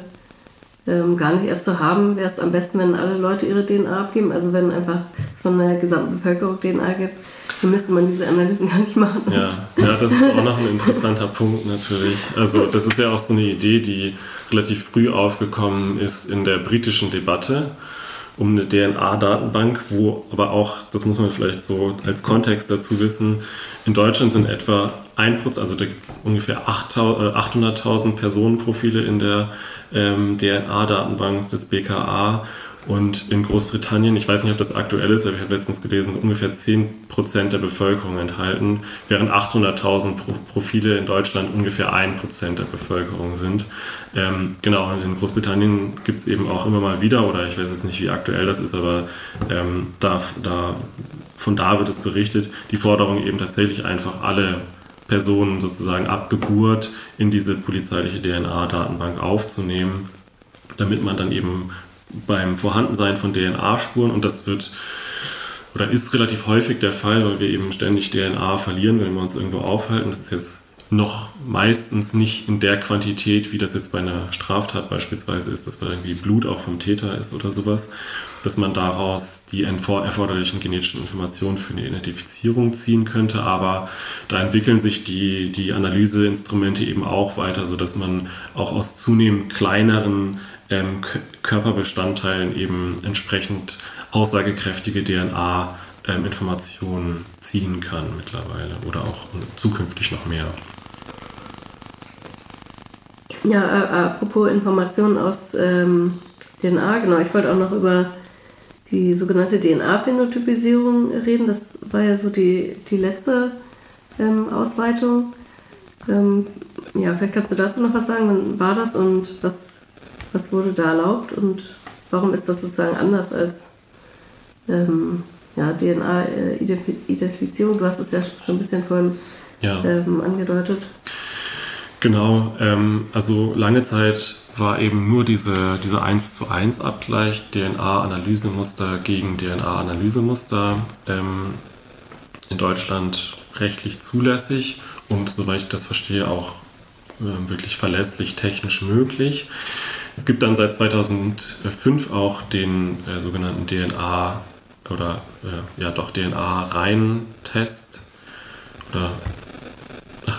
ähm, gar nicht erst zu haben, wäre es am besten, wenn alle Leute ihre DNA abgeben. Also wenn einfach es von der gesamten Bevölkerung DNA gibt, dann müsste man diese Analysen gar nicht machen. Ja, ja, das ist auch noch ein interessanter Punkt natürlich. Also das ist ja auch so eine Idee, die relativ früh aufgekommen ist in der britischen Debatte um eine DNA-Datenbank, wo aber auch, das muss man vielleicht so als Kontext dazu wissen, in Deutschland sind etwa 1%, also da gibt es ungefähr 800.000 äh, Personenprofile in der ähm, DNA-Datenbank des BKA und in Großbritannien, ich weiß nicht, ob das aktuell ist, aber ich habe letztens gelesen, ungefähr 10% der Bevölkerung enthalten, während 800.000 Profile in Deutschland ungefähr 1% der Bevölkerung sind. Ähm, genau, und in Großbritannien gibt es eben auch immer mal wieder, oder ich weiß jetzt nicht, wie aktuell das ist, aber ähm, da, da, von da wird es berichtet, die Forderung eben tatsächlich einfach alle Personen sozusagen ab Geburt in diese polizeiliche DNA-Datenbank aufzunehmen, damit man dann eben beim Vorhandensein von DNA-Spuren und das wird oder ist relativ häufig der Fall, weil wir eben ständig DNA verlieren, wenn wir uns irgendwo aufhalten. Das ist jetzt noch meistens nicht in der Quantität, wie das jetzt bei einer Straftat beispielsweise ist, dass da irgendwie Blut auch vom Täter ist oder sowas, dass man daraus die erforderlichen genetischen Informationen für eine Identifizierung ziehen könnte. Aber da entwickeln sich die, die Analyseinstrumente eben auch weiter, sodass man auch aus zunehmend kleineren ähm, Körperbestandteilen eben entsprechend aussagekräftige DNA-Informationen ähm, ziehen kann mittlerweile oder auch zukünftig noch mehr. Ja, äh, apropos Informationen aus ähm, DNA, genau. Ich wollte auch noch über die sogenannte DNA-Phänotypisierung reden. Das war ja so die, die letzte ähm, Ausweitung. Ähm, ja, vielleicht kannst du dazu noch was sagen. Wann war das und was, was wurde da erlaubt und warum ist das sozusagen anders als ähm, ja, DNA-Identifizierung? Du hast es ja schon ein bisschen vorhin ja. Ähm, angedeutet. Genau, ähm, also lange Zeit war eben nur diese, diese 1 zu 1 Abgleich DNA-Analysemuster gegen DNA-Analysemuster ähm, in Deutschland rechtlich zulässig und soweit ich das verstehe auch äh, wirklich verlässlich technisch möglich. Es gibt dann seit 2005 auch den äh, sogenannten DNA oder äh, ja doch DNA-Reihentest oder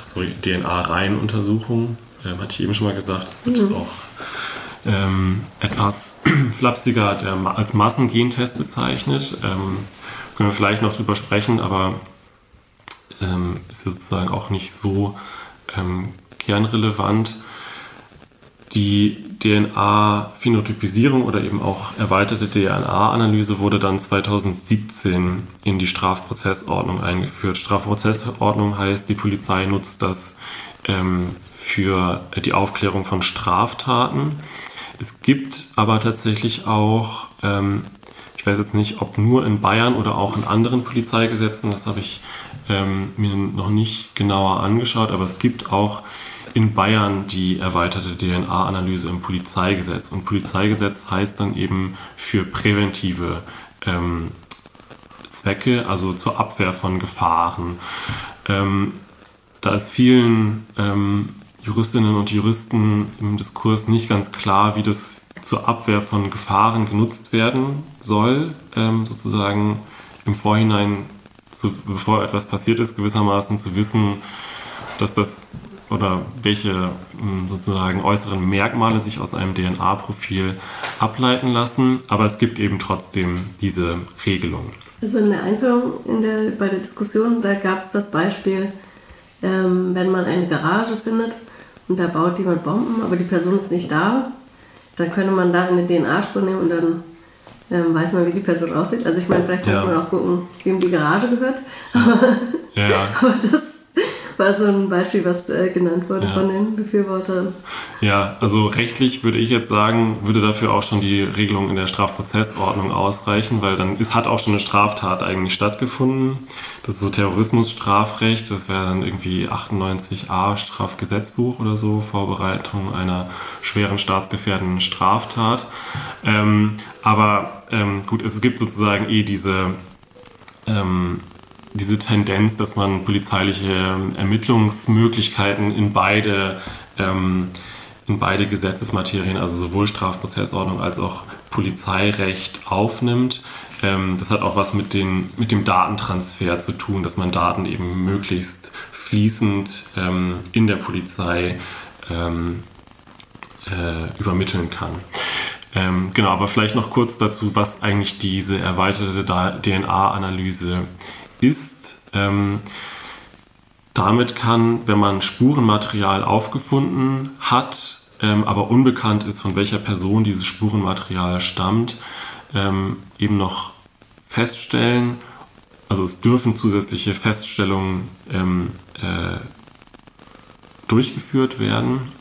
sorry, DNA-Reihenuntersuchung. Ähm, hatte ich eben schon mal gesagt, das wird mhm. auch ähm, etwas flapsiger der, als Massengentest bezeichnet. Ähm, können wir vielleicht noch drüber sprechen, aber ähm, ist sozusagen auch nicht so ähm, kernrelevant. Die DNA-Phänotypisierung oder eben auch erweiterte DNA-Analyse wurde dann 2017 in die Strafprozessordnung eingeführt. Strafprozessordnung heißt, die Polizei nutzt das ähm, für die Aufklärung von Straftaten. Es gibt aber tatsächlich auch, ähm, ich weiß jetzt nicht, ob nur in Bayern oder auch in anderen Polizeigesetzen, das habe ich ähm, mir noch nicht genauer angeschaut, aber es gibt auch in Bayern die erweiterte DNA-Analyse im Polizeigesetz. Und Polizeigesetz heißt dann eben für präventive ähm, Zwecke, also zur Abwehr von Gefahren. Ähm, da ist vielen ähm, Juristinnen und Juristen im Diskurs nicht ganz klar, wie das zur Abwehr von Gefahren genutzt werden soll, ähm, sozusagen im Vorhinein, zu, bevor etwas passiert ist, gewissermaßen zu wissen, dass das oder welche hm, sozusagen äußeren Merkmale sich aus einem DNA-Profil ableiten lassen. Aber es gibt eben trotzdem diese Regelung. Also in der Einführung in der, bei der Diskussion, da gab es das Beispiel, ähm, wenn man eine Garage findet und da baut jemand Bomben, aber die Person ist nicht da, dann könnte man da eine DNA-Spur nehmen und dann ähm, weiß man, wie die Person aussieht. Also ich meine, vielleicht könnte ja. man auch gucken, wem die Garage gehört. ja. aber das war so ein Beispiel, was äh, genannt wurde ja. von den Befürwortern. Ja, also rechtlich würde ich jetzt sagen, würde dafür auch schon die Regelung in der Strafprozessordnung ausreichen, weil dann ist, hat auch schon eine Straftat eigentlich stattgefunden. Das ist so Terrorismusstrafrecht, das wäre dann irgendwie 98a Strafgesetzbuch oder so, Vorbereitung einer schweren staatsgefährdenden Straftat. Ähm, aber ähm, gut, es gibt sozusagen eh diese ähm, diese Tendenz, dass man polizeiliche Ermittlungsmöglichkeiten in beide, ähm, in beide Gesetzesmaterien, also sowohl Strafprozessordnung als auch Polizeirecht aufnimmt. Ähm, das hat auch was mit, den, mit dem Datentransfer zu tun, dass man Daten eben möglichst fließend ähm, in der Polizei ähm, äh, übermitteln kann. Ähm, genau, aber vielleicht noch kurz dazu, was eigentlich diese erweiterte DNA-Analyse ist, ähm, damit kann, wenn man Spurenmaterial aufgefunden hat, ähm, aber unbekannt ist, von welcher Person dieses Spurenmaterial stammt, ähm, eben noch feststellen, also es dürfen zusätzliche Feststellungen ähm, äh, durchgeführt werden.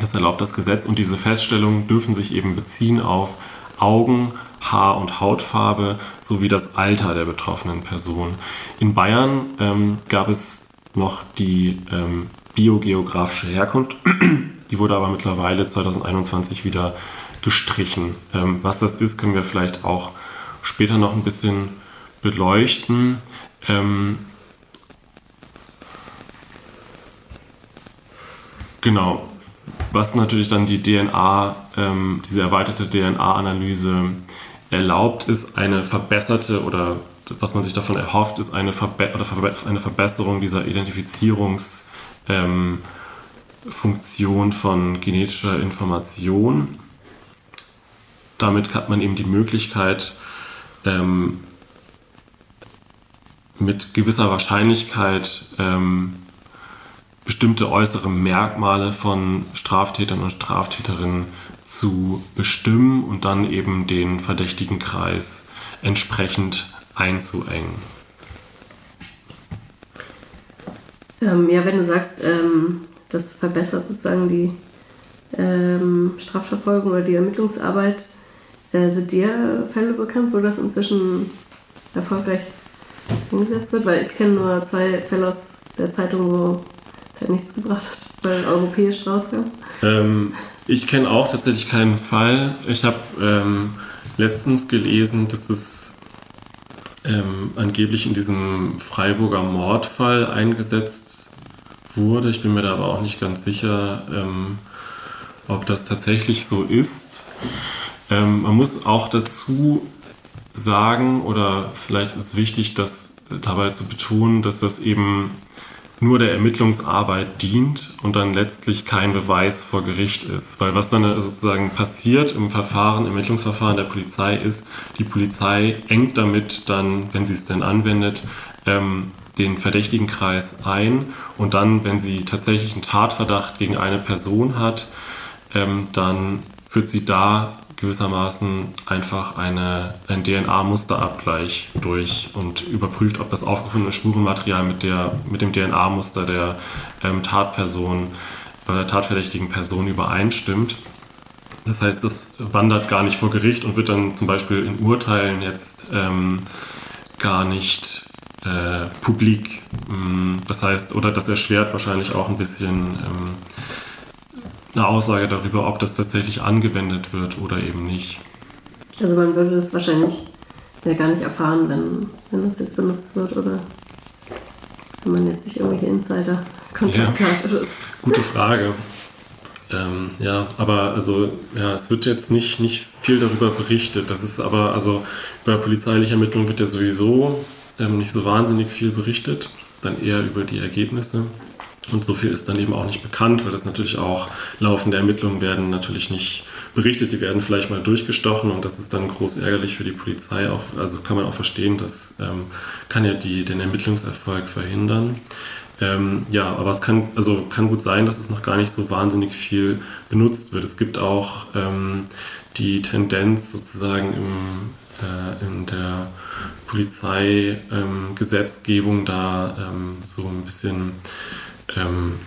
Das erlaubt das Gesetz. Und diese Feststellungen dürfen sich eben beziehen auf Augen, Haar- und Hautfarbe sowie das Alter der betroffenen Person. In Bayern ähm, gab es noch die ähm, biogeografische Herkunft, die wurde aber mittlerweile 2021 wieder gestrichen. Ähm, was das ist, können wir vielleicht auch später noch ein bisschen beleuchten. Ähm, Genau. Was natürlich dann die DNA, ähm, diese erweiterte DNA-Analyse erlaubt, ist eine verbesserte oder was man sich davon erhofft, ist eine, Verbe eine Verbesserung dieser Identifizierungsfunktion ähm, von genetischer Information. Damit hat man eben die Möglichkeit, ähm, mit gewisser Wahrscheinlichkeit ähm, bestimmte äußere Merkmale von Straftätern und Straftäterinnen zu bestimmen und dann eben den verdächtigen Kreis entsprechend einzuengen. Ähm, ja, wenn du sagst, ähm, das verbessert sozusagen die ähm, Strafverfolgung oder die Ermittlungsarbeit, äh, sind dir Fälle bekannt, wo das inzwischen erfolgreich umgesetzt wird? Weil ich kenne nur zwei Fälle aus der Zeitung, wo es halt nichts gebracht hat, weil europäisch rauskam. Ich kenne auch tatsächlich keinen Fall. Ich habe ähm, letztens gelesen, dass es ähm, angeblich in diesem Freiburger Mordfall eingesetzt wurde. Ich bin mir da aber auch nicht ganz sicher, ähm, ob das tatsächlich so ist. Ähm, man muss auch dazu sagen, oder vielleicht ist wichtig, das dabei zu betonen, dass das eben nur der Ermittlungsarbeit dient und dann letztlich kein Beweis vor Gericht ist. Weil was dann sozusagen passiert im Verfahren, Ermittlungsverfahren der Polizei ist, die Polizei engt damit dann, wenn sie es denn anwendet, ähm, den verdächtigen Kreis ein und dann, wenn sie tatsächlich einen Tatverdacht gegen eine Person hat, ähm, dann führt sie da gewissermaßen einfach eine, ein DNA-Musterabgleich durch und überprüft, ob das aufgefundene Spurenmaterial mit, der, mit dem DNA-Muster der ähm, Tatperson oder der tatverdächtigen Person übereinstimmt. Das heißt, das wandert gar nicht vor Gericht und wird dann zum Beispiel in Urteilen jetzt ähm, gar nicht äh, publik. Mm, das heißt, oder das erschwert wahrscheinlich auch ein bisschen ähm, eine Aussage darüber, ob das tatsächlich angewendet wird oder eben nicht. Also man würde das wahrscheinlich ja gar nicht erfahren, wenn, wenn das jetzt benutzt wird oder wenn man jetzt nicht irgendwelche Insider-Kontakte ja. hat. Oder so. Gute Frage. Ähm, ja, aber also ja, es wird jetzt nicht, nicht viel darüber berichtet. Das ist aber, also bei polizeilicher Ermittlung wird ja sowieso ähm, nicht so wahnsinnig viel berichtet, dann eher über die Ergebnisse. Und so viel ist dann eben auch nicht bekannt, weil das natürlich auch laufende Ermittlungen werden natürlich nicht berichtet. Die werden vielleicht mal durchgestochen und das ist dann groß ärgerlich für die Polizei. Auch, also kann man auch verstehen, das ähm, kann ja die, den Ermittlungserfolg verhindern. Ähm, ja, aber es kann, also kann gut sein, dass es noch gar nicht so wahnsinnig viel benutzt wird. Es gibt auch ähm, die Tendenz sozusagen im, äh, in der Polizeigesetzgebung da ähm, so ein bisschen ähm,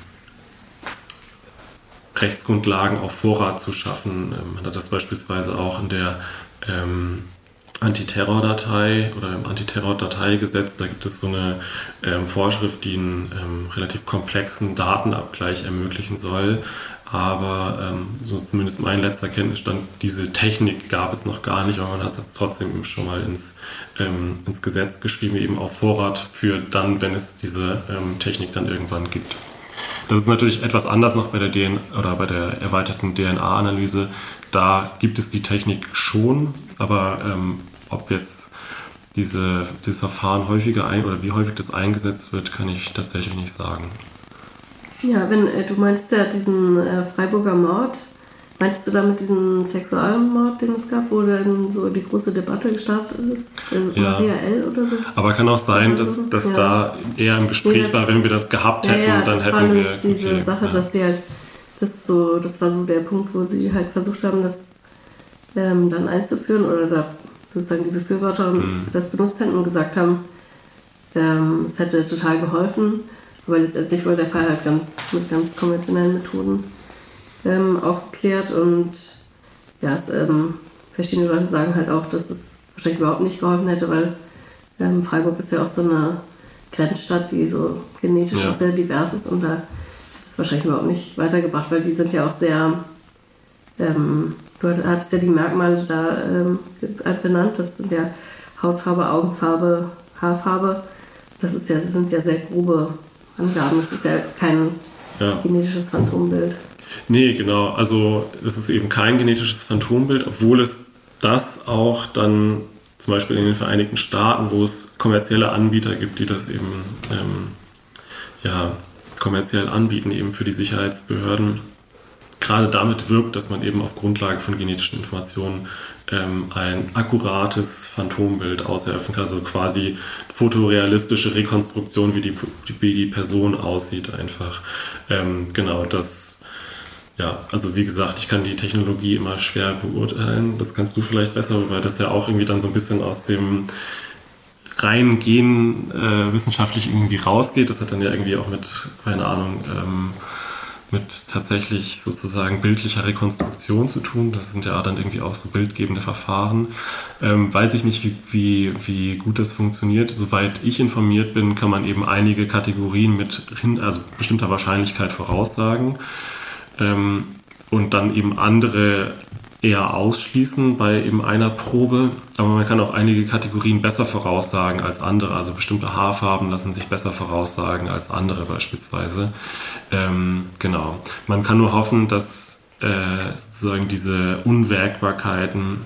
Rechtsgrundlagen auf Vorrat zu schaffen. Ähm, man hat das beispielsweise auch in der ähm, Antiterrordatei oder im Antiterrordateigesetz, da gibt es so eine ähm, Vorschrift, die einen ähm, relativ komplexen Datenabgleich ermöglichen soll. Aber ähm, so zumindest mein letzter Kenntnisstand, diese Technik gab es noch gar nicht, aber man hat es trotzdem schon mal ins, ähm, ins Gesetz geschrieben, eben auf Vorrat für dann, wenn es diese ähm, Technik dann irgendwann gibt. Das ist natürlich etwas anders noch bei der DNA oder bei der erweiterten DNA-Analyse. Da gibt es die Technik schon, aber ähm, ob jetzt diese, dieses Verfahren häufiger ein oder wie häufig das eingesetzt wird, kann ich tatsächlich nicht sagen. Ja, wenn äh, du meintest ja diesen äh, Freiburger Mord, meinst du damit diesen Sexualmord, den es gab, wo dann so die große Debatte gestartet ist? Also ja. Maria L. oder so? Aber kann auch sein, dass, dass ja. da eher im Gespräch nee, das, war, wenn wir das gehabt hätten, ja, dann das hätten war wir. Das diese okay, Sache, dass die halt, das so, das war so der Punkt, wo sie halt versucht haben, das ähm, dann einzuführen oder da sozusagen die Befürworter mhm. das benutzt hätten und gesagt haben, ähm, es hätte total geholfen. Aber letztendlich wurde der Fall halt ganz mit ganz konventionellen Methoden ähm, aufgeklärt und ja, es, ähm, verschiedene Leute sagen halt auch, dass es wahrscheinlich überhaupt nicht geholfen hätte, weil ähm, Freiburg ist ja auch so eine Grenzstadt, die so genetisch ja. auch sehr divers ist und da hat es wahrscheinlich überhaupt nicht weitergebracht, weil die sind ja auch sehr, ähm, du hattest ja die Merkmale da ähm, benannt, das sind ja Hautfarbe, Augenfarbe, Haarfarbe. Das ist ja, das sind ja sehr grobe Angaben. Es ist ja kein ja. genetisches Phantombild. Nee, genau. Also es ist eben kein genetisches Phantombild, obwohl es das auch dann zum Beispiel in den Vereinigten Staaten, wo es kommerzielle Anbieter gibt, die das eben ähm, ja, kommerziell anbieten, eben für die Sicherheitsbehörden, gerade damit wirkt, dass man eben auf Grundlage von genetischen Informationen ähm, ein akkurates Phantombild auswerfen kann, also quasi fotorealistische Rekonstruktion, wie die, wie die Person aussieht einfach. Ähm, genau, das ja, also wie gesagt, ich kann die Technologie immer schwer beurteilen. Das kannst du vielleicht besser, weil das ja auch irgendwie dann so ein bisschen aus dem rein Gen äh, wissenschaftlich irgendwie rausgeht. Das hat dann ja irgendwie auch mit, keine Ahnung, ähm, mit tatsächlich sozusagen bildlicher Rekonstruktion zu tun. Das sind ja dann irgendwie auch so bildgebende Verfahren. Ähm, weiß ich nicht, wie, wie, wie gut das funktioniert. Soweit ich informiert bin, kann man eben einige Kategorien mit also bestimmter Wahrscheinlichkeit voraussagen ähm, und dann eben andere eher ausschließen bei eben einer Probe. Aber man kann auch einige Kategorien besser voraussagen als andere. Also bestimmte Haarfarben lassen sich besser voraussagen als andere beispielsweise. Ähm, genau. Man kann nur hoffen, dass äh, sozusagen diese Unwägbarkeiten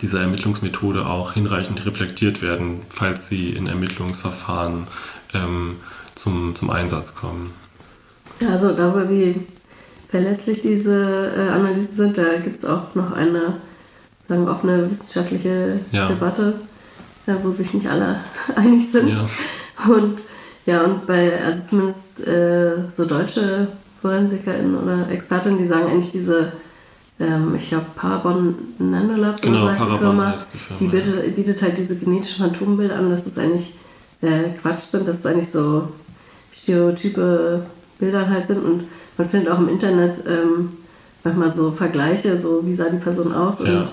dieser Ermittlungsmethode auch hinreichend reflektiert werden, falls sie in Ermittlungsverfahren ähm, zum, zum Einsatz kommen. Also darüber, wie verlässlich diese äh, Analysen sind. Da gibt es auch noch eine sagen offene wissenschaftliche ja. Debatte, äh, wo sich nicht alle einig sind. Ja. Und ja, und bei, also zumindest äh, so deutsche ForensikerInnen oder Expertinnen, die sagen eigentlich diese, ähm, ich glaube, Parabon Nanolabs genau, so heißt die Firma, die, Firma, die bietet, bietet, halt diese genetischen Phantombilder an, dass das eigentlich äh, Quatsch sind, dass es eigentlich so stereotype Bilder halt sind und man findet auch im Internet ähm, manchmal so Vergleiche, so wie sah die Person aus ja. und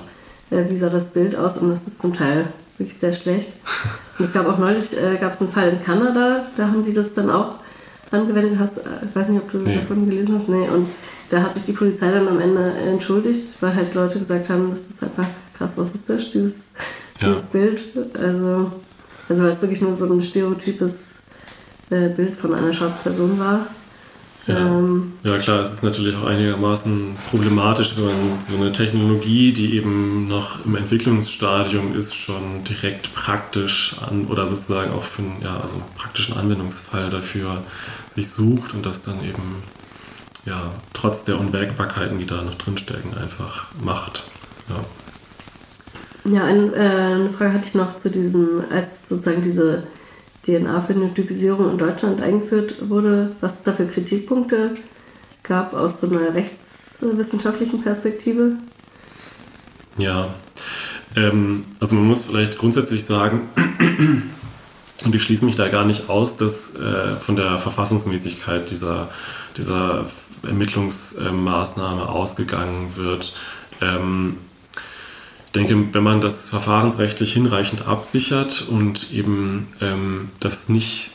äh, wie sah das Bild aus und das ist zum Teil wirklich sehr schlecht. Und es gab auch neulich, äh, gab es einen Fall in Kanada, da haben die das dann auch angewendet. Hast, äh, ich weiß nicht, ob du nee. davon gelesen hast. Nee, und da hat sich die Polizei dann am Ende entschuldigt, weil halt Leute gesagt haben, das ist einfach krass rassistisch, dieses, ja. dieses Bild. Also, also weil es wirklich nur so ein stereotypes äh, Bild von einer schwarzen Person war. Ja. Ähm, ja, klar, es ist natürlich auch einigermaßen problematisch, wenn man so eine Technologie, die eben noch im Entwicklungsstadium ist, schon direkt praktisch an oder sozusagen auch für einen, ja, also einen praktischen Anwendungsfall dafür sich sucht und das dann eben ja, trotz der Unwägbarkeiten, die da noch drinstecken, einfach macht. Ja, ja ein, äh, eine Frage hatte ich noch zu diesem, als sozusagen diese DNA-Phänotypisierung in Deutschland eingeführt wurde, was es da für Kritikpunkte gab aus so einer rechtswissenschaftlichen Perspektive? Ja, ähm, also man muss vielleicht grundsätzlich sagen, und ich schließe mich da gar nicht aus, dass äh, von der Verfassungsmäßigkeit dieser, dieser Ermittlungsmaßnahme ausgegangen wird. Ähm, denke, wenn man das verfahrensrechtlich hinreichend absichert und eben ähm, das nicht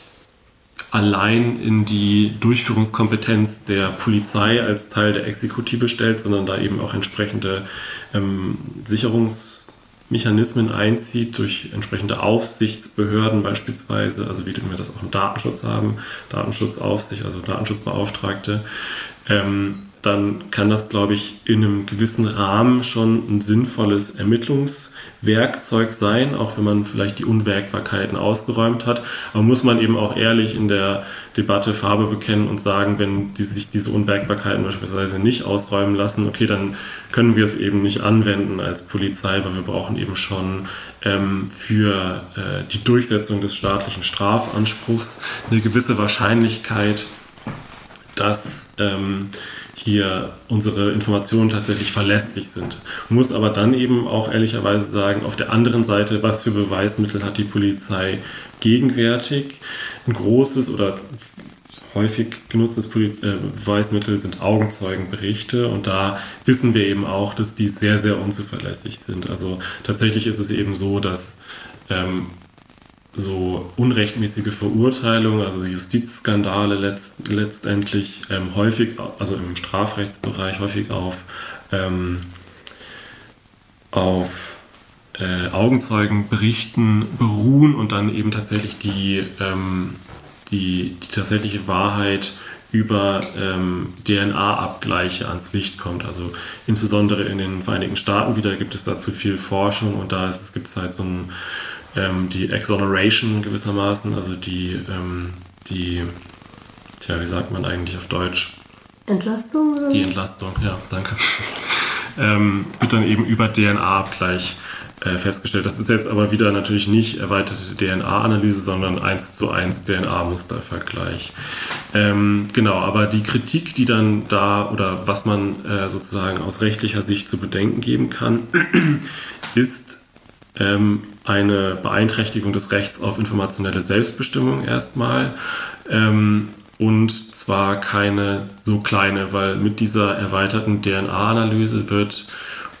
allein in die Durchführungskompetenz der Polizei als Teil der Exekutive stellt, sondern da eben auch entsprechende ähm, Sicherungsmechanismen einzieht durch entsprechende Aufsichtsbehörden beispielsweise, also wie wir das auch im Datenschutz haben, Datenschutzaufsicht, also Datenschutzbeauftragte. Ähm, dann kann das, glaube ich, in einem gewissen Rahmen schon ein sinnvolles Ermittlungswerkzeug sein, auch wenn man vielleicht die Unwägbarkeiten ausgeräumt hat. Aber muss man eben auch ehrlich in der Debatte Farbe bekennen und sagen, wenn die sich diese Unwägbarkeiten beispielsweise nicht ausräumen lassen, okay, dann können wir es eben nicht anwenden als Polizei, weil wir brauchen eben schon ähm, für äh, die Durchsetzung des staatlichen Strafanspruchs eine gewisse Wahrscheinlichkeit, dass ähm, hier unsere Informationen tatsächlich verlässlich sind. Man muss aber dann eben auch ehrlicherweise sagen, auf der anderen Seite, was für Beweismittel hat die Polizei gegenwärtig? Ein großes oder häufig genutztes äh, Beweismittel sind Augenzeugenberichte und da wissen wir eben auch, dass die sehr, sehr unzuverlässig sind. Also tatsächlich ist es eben so, dass ähm, so unrechtmäßige Verurteilungen, also Justizskandale letzt, letztendlich ähm, häufig, also im Strafrechtsbereich häufig auf, ähm, auf äh, Augenzeugenberichten beruhen und dann eben tatsächlich die, ähm, die, die tatsächliche Wahrheit über ähm, DNA-Abgleiche ans Licht kommt. Also insbesondere in den Vereinigten Staaten wieder gibt es dazu viel Forschung und da gibt es halt so ein, ähm, die Exoneration gewissermaßen, also die, ähm, die, tja, wie sagt man eigentlich auf Deutsch? Entlastung? Oder? Die Entlastung, ja, danke. ähm, wird dann eben über DNA-Abgleich äh, festgestellt. Das ist jetzt aber wieder natürlich nicht erweiterte DNA-Analyse, sondern 1 zu 1 DNA-Mustervergleich. Ähm, genau, aber die Kritik, die dann da oder was man äh, sozusagen aus rechtlicher Sicht zu bedenken geben kann, ist ähm, eine Beeinträchtigung des Rechts auf informationelle Selbstbestimmung erstmal. Ähm, und zwar keine so kleine, weil mit dieser erweiterten DNA-Analyse wird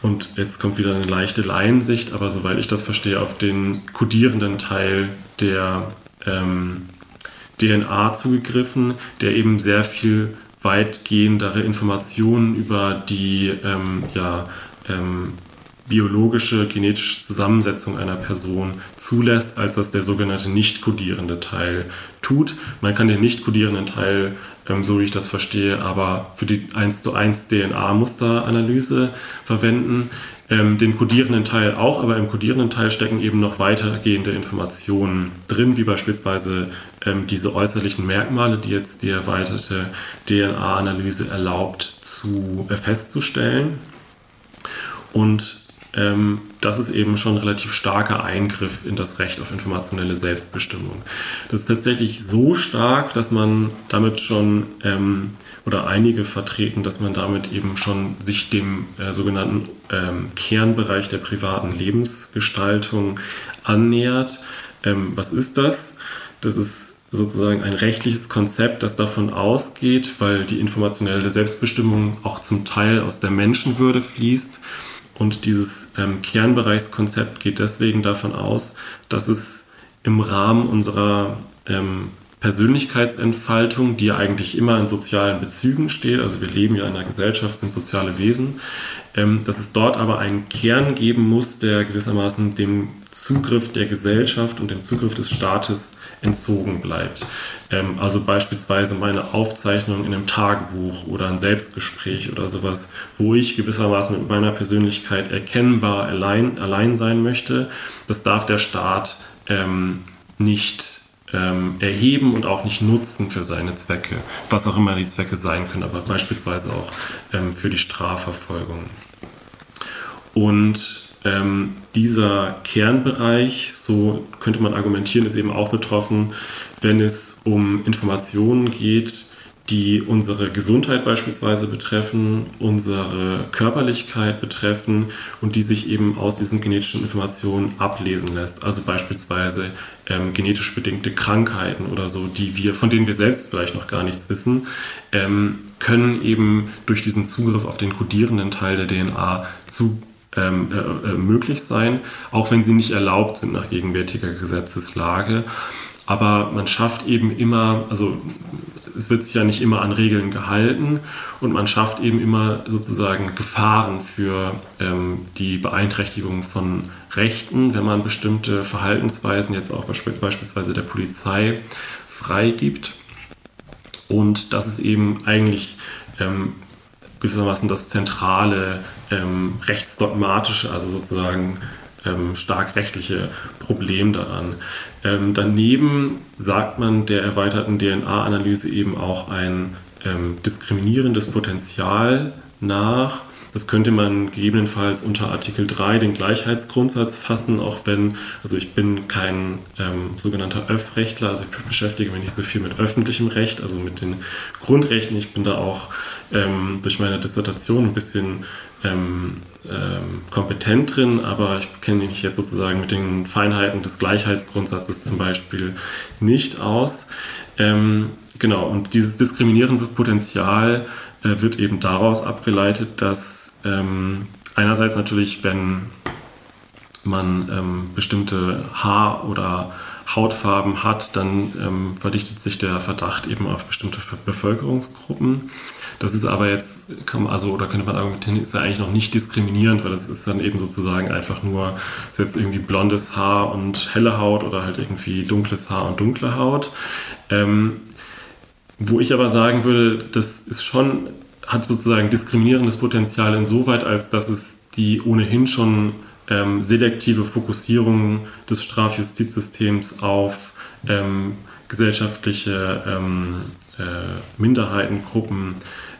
und jetzt kommt wieder eine leichte Laiensicht, aber soweit ich das verstehe, auf den kodierenden Teil der ähm, DNA zugegriffen, der eben sehr viel weitgehendere Informationen über die ähm, ja, ähm, biologische, genetische Zusammensetzung einer Person zulässt, als das der sogenannte nicht kodierende Teil tut. Man kann den nicht kodierenden Teil ähm, so wie ich das verstehe, aber für die 1 zu 1 DNA-Musteranalyse verwenden. Ähm, den kodierenden Teil auch, aber im kodierenden Teil stecken eben noch weitergehende Informationen drin, wie beispielsweise ähm, diese äußerlichen Merkmale, die jetzt die erweiterte DNA-Analyse erlaubt zu äh, festzustellen. Und ähm, das ist eben schon ein relativ starker Eingriff in das Recht auf informationelle Selbstbestimmung. Das ist tatsächlich so stark, dass man damit schon ähm, oder einige vertreten, dass man damit eben schon sich dem äh, sogenannten ähm, Kernbereich der privaten Lebensgestaltung annähert. Ähm, was ist das? Das ist sozusagen ein rechtliches Konzept, das davon ausgeht, weil die informationelle Selbstbestimmung auch zum Teil aus der Menschenwürde fließt und dieses ähm, Kernbereichskonzept geht deswegen davon aus, dass es im Rahmen unserer ähm, Persönlichkeitsentfaltung, die ja eigentlich immer in sozialen Bezügen steht, also wir leben ja in einer Gesellschaft, sind soziale Wesen, ähm, dass es dort aber einen Kern geben muss, der gewissermaßen dem Zugriff der Gesellschaft und dem Zugriff des Staates entzogen bleibt. Ähm, also beispielsweise meine Aufzeichnung in einem Tagebuch oder ein Selbstgespräch oder sowas, wo ich gewissermaßen mit meiner Persönlichkeit erkennbar allein, allein sein möchte. Das darf der Staat ähm, nicht ähm, erheben und auch nicht nutzen für seine Zwecke, was auch immer die Zwecke sein können, aber beispielsweise auch ähm, für die Strafverfolgung. Und ähm, dieser Kernbereich, so könnte man argumentieren, ist eben auch betroffen, wenn es um Informationen geht, die unsere Gesundheit beispielsweise betreffen, unsere Körperlichkeit betreffen und die sich eben aus diesen genetischen Informationen ablesen lässt. Also beispielsweise ähm, genetisch bedingte Krankheiten oder so, die wir, von denen wir selbst vielleicht noch gar nichts wissen, ähm, können eben durch diesen Zugriff auf den kodierenden Teil der DNA zu ähm, äh, äh, möglich sein, auch wenn sie nicht erlaubt sind nach gegenwärtiger Gesetzeslage. Aber man schafft eben immer, also es wird sich ja nicht immer an Regeln gehalten und man schafft eben immer sozusagen Gefahren für ähm, die Beeinträchtigung von Rechten, wenn man bestimmte Verhaltensweisen jetzt auch beispielsweise der Polizei freigibt. Und das ist eben eigentlich ähm, gewissermaßen das zentrale ähm, rechtsdogmatische, also sozusagen ähm, stark rechtliche Problem daran. Ähm, daneben sagt man der erweiterten DNA-Analyse eben auch ein ähm, diskriminierendes Potenzial nach. Das könnte man gegebenenfalls unter Artikel 3 den Gleichheitsgrundsatz fassen, auch wenn, also ich bin kein ähm, sogenannter Öffrechtler, also ich beschäftige mich nicht so viel mit öffentlichem Recht, also mit den Grundrechten. Ich bin da auch ähm, durch meine Dissertation ein bisschen ähm, ähm, kompetent drin, aber ich kenne mich jetzt sozusagen mit den Feinheiten des Gleichheitsgrundsatzes zum Beispiel nicht aus. Ähm, genau, und dieses diskriminierende Potenzial äh, wird eben daraus abgeleitet, dass ähm, einerseits natürlich, wenn man ähm, bestimmte Haar- oder Hautfarben hat, dann ähm, verdichtet sich der Verdacht eben auf bestimmte Bevölkerungsgruppen. Das ist aber jetzt, kann man, also, oder könnte man argumentieren, ist ja eigentlich noch nicht diskriminierend, weil das ist dann eben sozusagen einfach nur, ist jetzt irgendwie blondes Haar und helle Haut oder halt irgendwie dunkles Haar und dunkle Haut. Ähm, wo ich aber sagen würde, das ist schon, hat sozusagen diskriminierendes Potenzial insoweit, als dass es die ohnehin schon ähm, selektive Fokussierung des Strafjustizsystems auf ähm, gesellschaftliche ähm, äh, Minderheitengruppen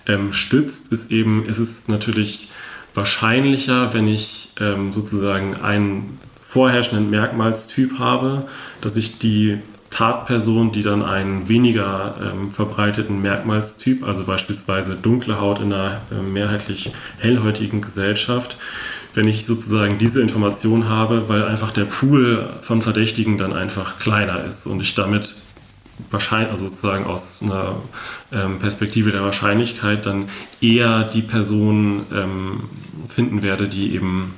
ähm, stützt, ist eben, es natürlich wahrscheinlicher, wenn ich ähm, sozusagen einen vorherrschenden Merkmalstyp habe, dass ich die Tatperson, die dann einen weniger ähm, verbreiteten Merkmalstyp, also beispielsweise dunkle Haut in einer äh, mehrheitlich hellhäutigen Gesellschaft, wenn ich sozusagen diese Information habe, weil einfach der Pool von Verdächtigen dann einfach kleiner ist und ich damit wahrscheinlich, also sozusagen aus einer ähm, Perspektive der Wahrscheinlichkeit dann eher die Person ähm, finden werde, die eben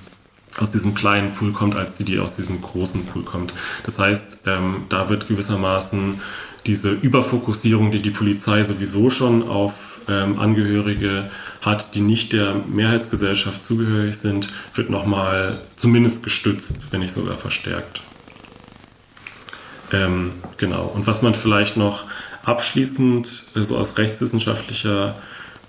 aus diesem kleinen Pool kommt, als die, die aus diesem großen Pool kommt. Das heißt, ähm, da wird gewissermaßen diese Überfokussierung, die die Polizei sowieso schon auf ähm, Angehörige hat, die nicht der Mehrheitsgesellschaft zugehörig sind, wird nochmal zumindest gestützt, wenn nicht sogar verstärkt. Ähm, genau. Und was man vielleicht noch abschließend äh, so aus rechtswissenschaftlicher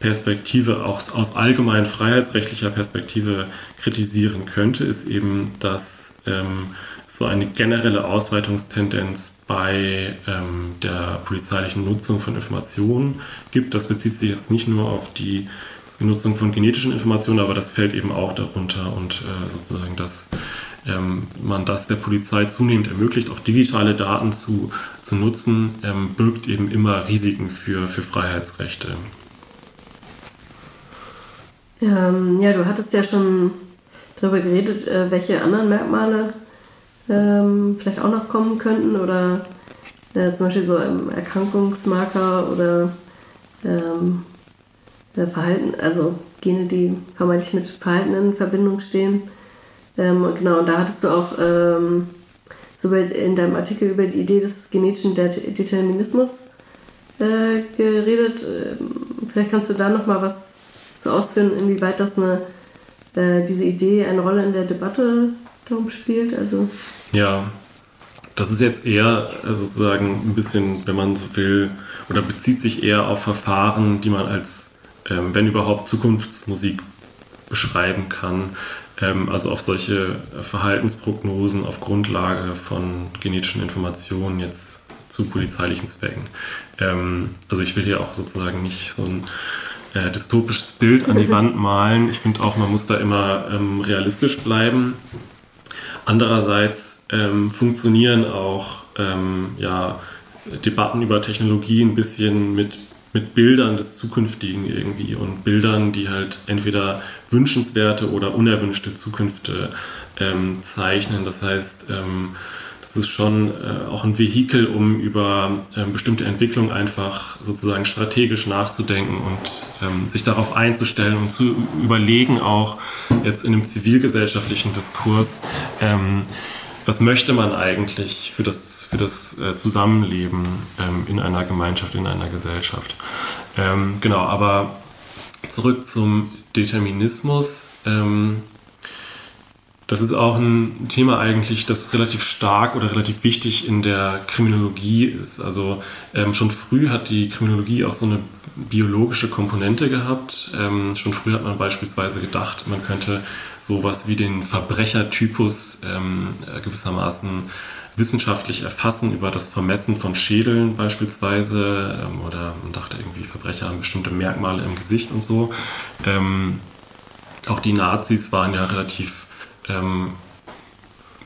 Perspektive, auch aus allgemein freiheitsrechtlicher Perspektive kritisieren könnte, ist eben, dass ähm, so eine generelle Ausweitungstendenz bei ähm, der polizeilichen Nutzung von Informationen gibt. Das bezieht sich jetzt nicht nur auf die Nutzung von genetischen Informationen, aber das fällt eben auch darunter und äh, sozusagen, dass ähm, man das der Polizei zunehmend ermöglicht, auch digitale Daten zu, zu nutzen, ähm, birgt eben immer Risiken für, für Freiheitsrechte. Ähm, ja, du hattest ja schon darüber geredet, äh, welche anderen Merkmale ähm, vielleicht auch noch kommen könnten oder äh, zum Beispiel so ähm, Erkrankungsmarker oder ähm, äh, Verhalten, also Gene, die vermeintlich mit Verhalten in Verbindung stehen. Ähm, genau, und da hattest du auch ähm, so in deinem Artikel über die Idee des genetischen Determinismus äh, geredet. Ähm, vielleicht kannst du da noch mal was zu ausführen, inwieweit das eine, äh, diese Idee eine Rolle in der Debatte darum spielt. Also ja, das ist jetzt eher äh, sozusagen ein bisschen, wenn man so will, oder bezieht sich eher auf Verfahren, die man als, ähm, wenn überhaupt, Zukunftsmusik beschreiben kann. Ähm, also auf solche Verhaltensprognosen auf Grundlage von genetischen Informationen jetzt zu polizeilichen Zwecken. Ähm, also ich will hier auch sozusagen nicht so ein äh, dystopisches Bild an die Wand malen. Ich finde auch, man muss da immer ähm, realistisch bleiben. Andererseits ähm, funktionieren auch ähm, ja, Debatten über Technologie ein bisschen mit, mit Bildern des Zukünftigen irgendwie und Bildern, die halt entweder wünschenswerte oder unerwünschte Zukünfte ähm, zeichnen. Das heißt, ähm, das ist schon äh, auch ein Vehikel, um über ähm, bestimmte Entwicklungen einfach sozusagen strategisch nachzudenken und ähm, sich darauf einzustellen und zu überlegen, auch jetzt in einem zivilgesellschaftlichen Diskurs, ähm, was möchte man eigentlich für das, für das äh, Zusammenleben ähm, in einer Gemeinschaft, in einer Gesellschaft. Ähm, genau, aber zurück zum Determinismus. Das ist auch ein Thema eigentlich, das relativ stark oder relativ wichtig in der Kriminologie ist. Also ähm, schon früh hat die Kriminologie auch so eine biologische Komponente gehabt. Ähm, schon früh hat man beispielsweise gedacht, man könnte sowas wie den Verbrechertypus ähm, gewissermaßen wissenschaftlich erfassen über das Vermessen von Schädeln beispielsweise. Ähm, oder man dachte irgendwie, Verbrecher haben bestimmte Merkmale im Gesicht und so. Ähm, auch die Nazis waren ja relativ ähm,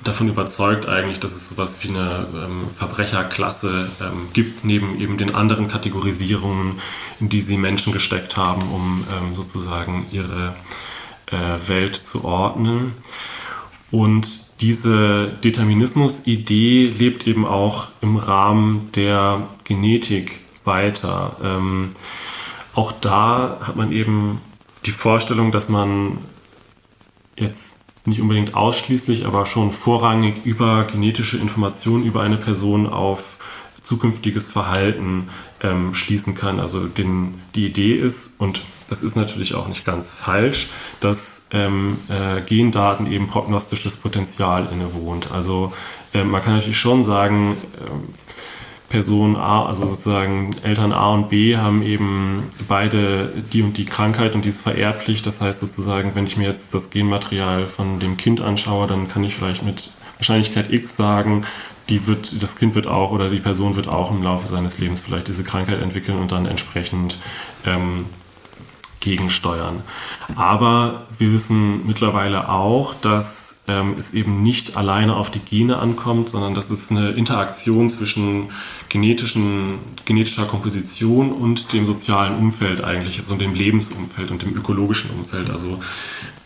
davon überzeugt eigentlich, dass es sowas wie eine ähm, Verbrecherklasse ähm, gibt, neben eben den anderen Kategorisierungen, in die sie Menschen gesteckt haben, um ähm, sozusagen ihre äh, Welt zu ordnen. Und diese Determinismus-Idee lebt eben auch im Rahmen der Genetik weiter. Ähm, auch da hat man eben die Vorstellung, dass man jetzt nicht unbedingt ausschließlich, aber schon vorrangig über genetische Informationen über eine Person auf zukünftiges Verhalten ähm, schließen kann. Also den, die Idee ist, und das ist natürlich auch nicht ganz falsch, dass ähm, äh, Gendaten eben prognostisches Potenzial innewohnt. Also äh, man kann natürlich schon sagen, äh, Person A, also sozusagen Eltern A und B haben eben beide die und die Krankheit und die ist vererblich. Das heißt sozusagen, wenn ich mir jetzt das Genmaterial von dem Kind anschaue, dann kann ich vielleicht mit Wahrscheinlichkeit X sagen, die wird, das Kind wird auch oder die Person wird auch im Laufe seines Lebens vielleicht diese Krankheit entwickeln und dann entsprechend ähm, gegensteuern. Aber wir wissen mittlerweile auch, dass ähm, es eben nicht alleine auf die Gene ankommt, sondern dass es eine Interaktion zwischen genetischen, genetischer Komposition und dem sozialen Umfeld eigentlich ist und dem Lebensumfeld und dem ökologischen Umfeld. Also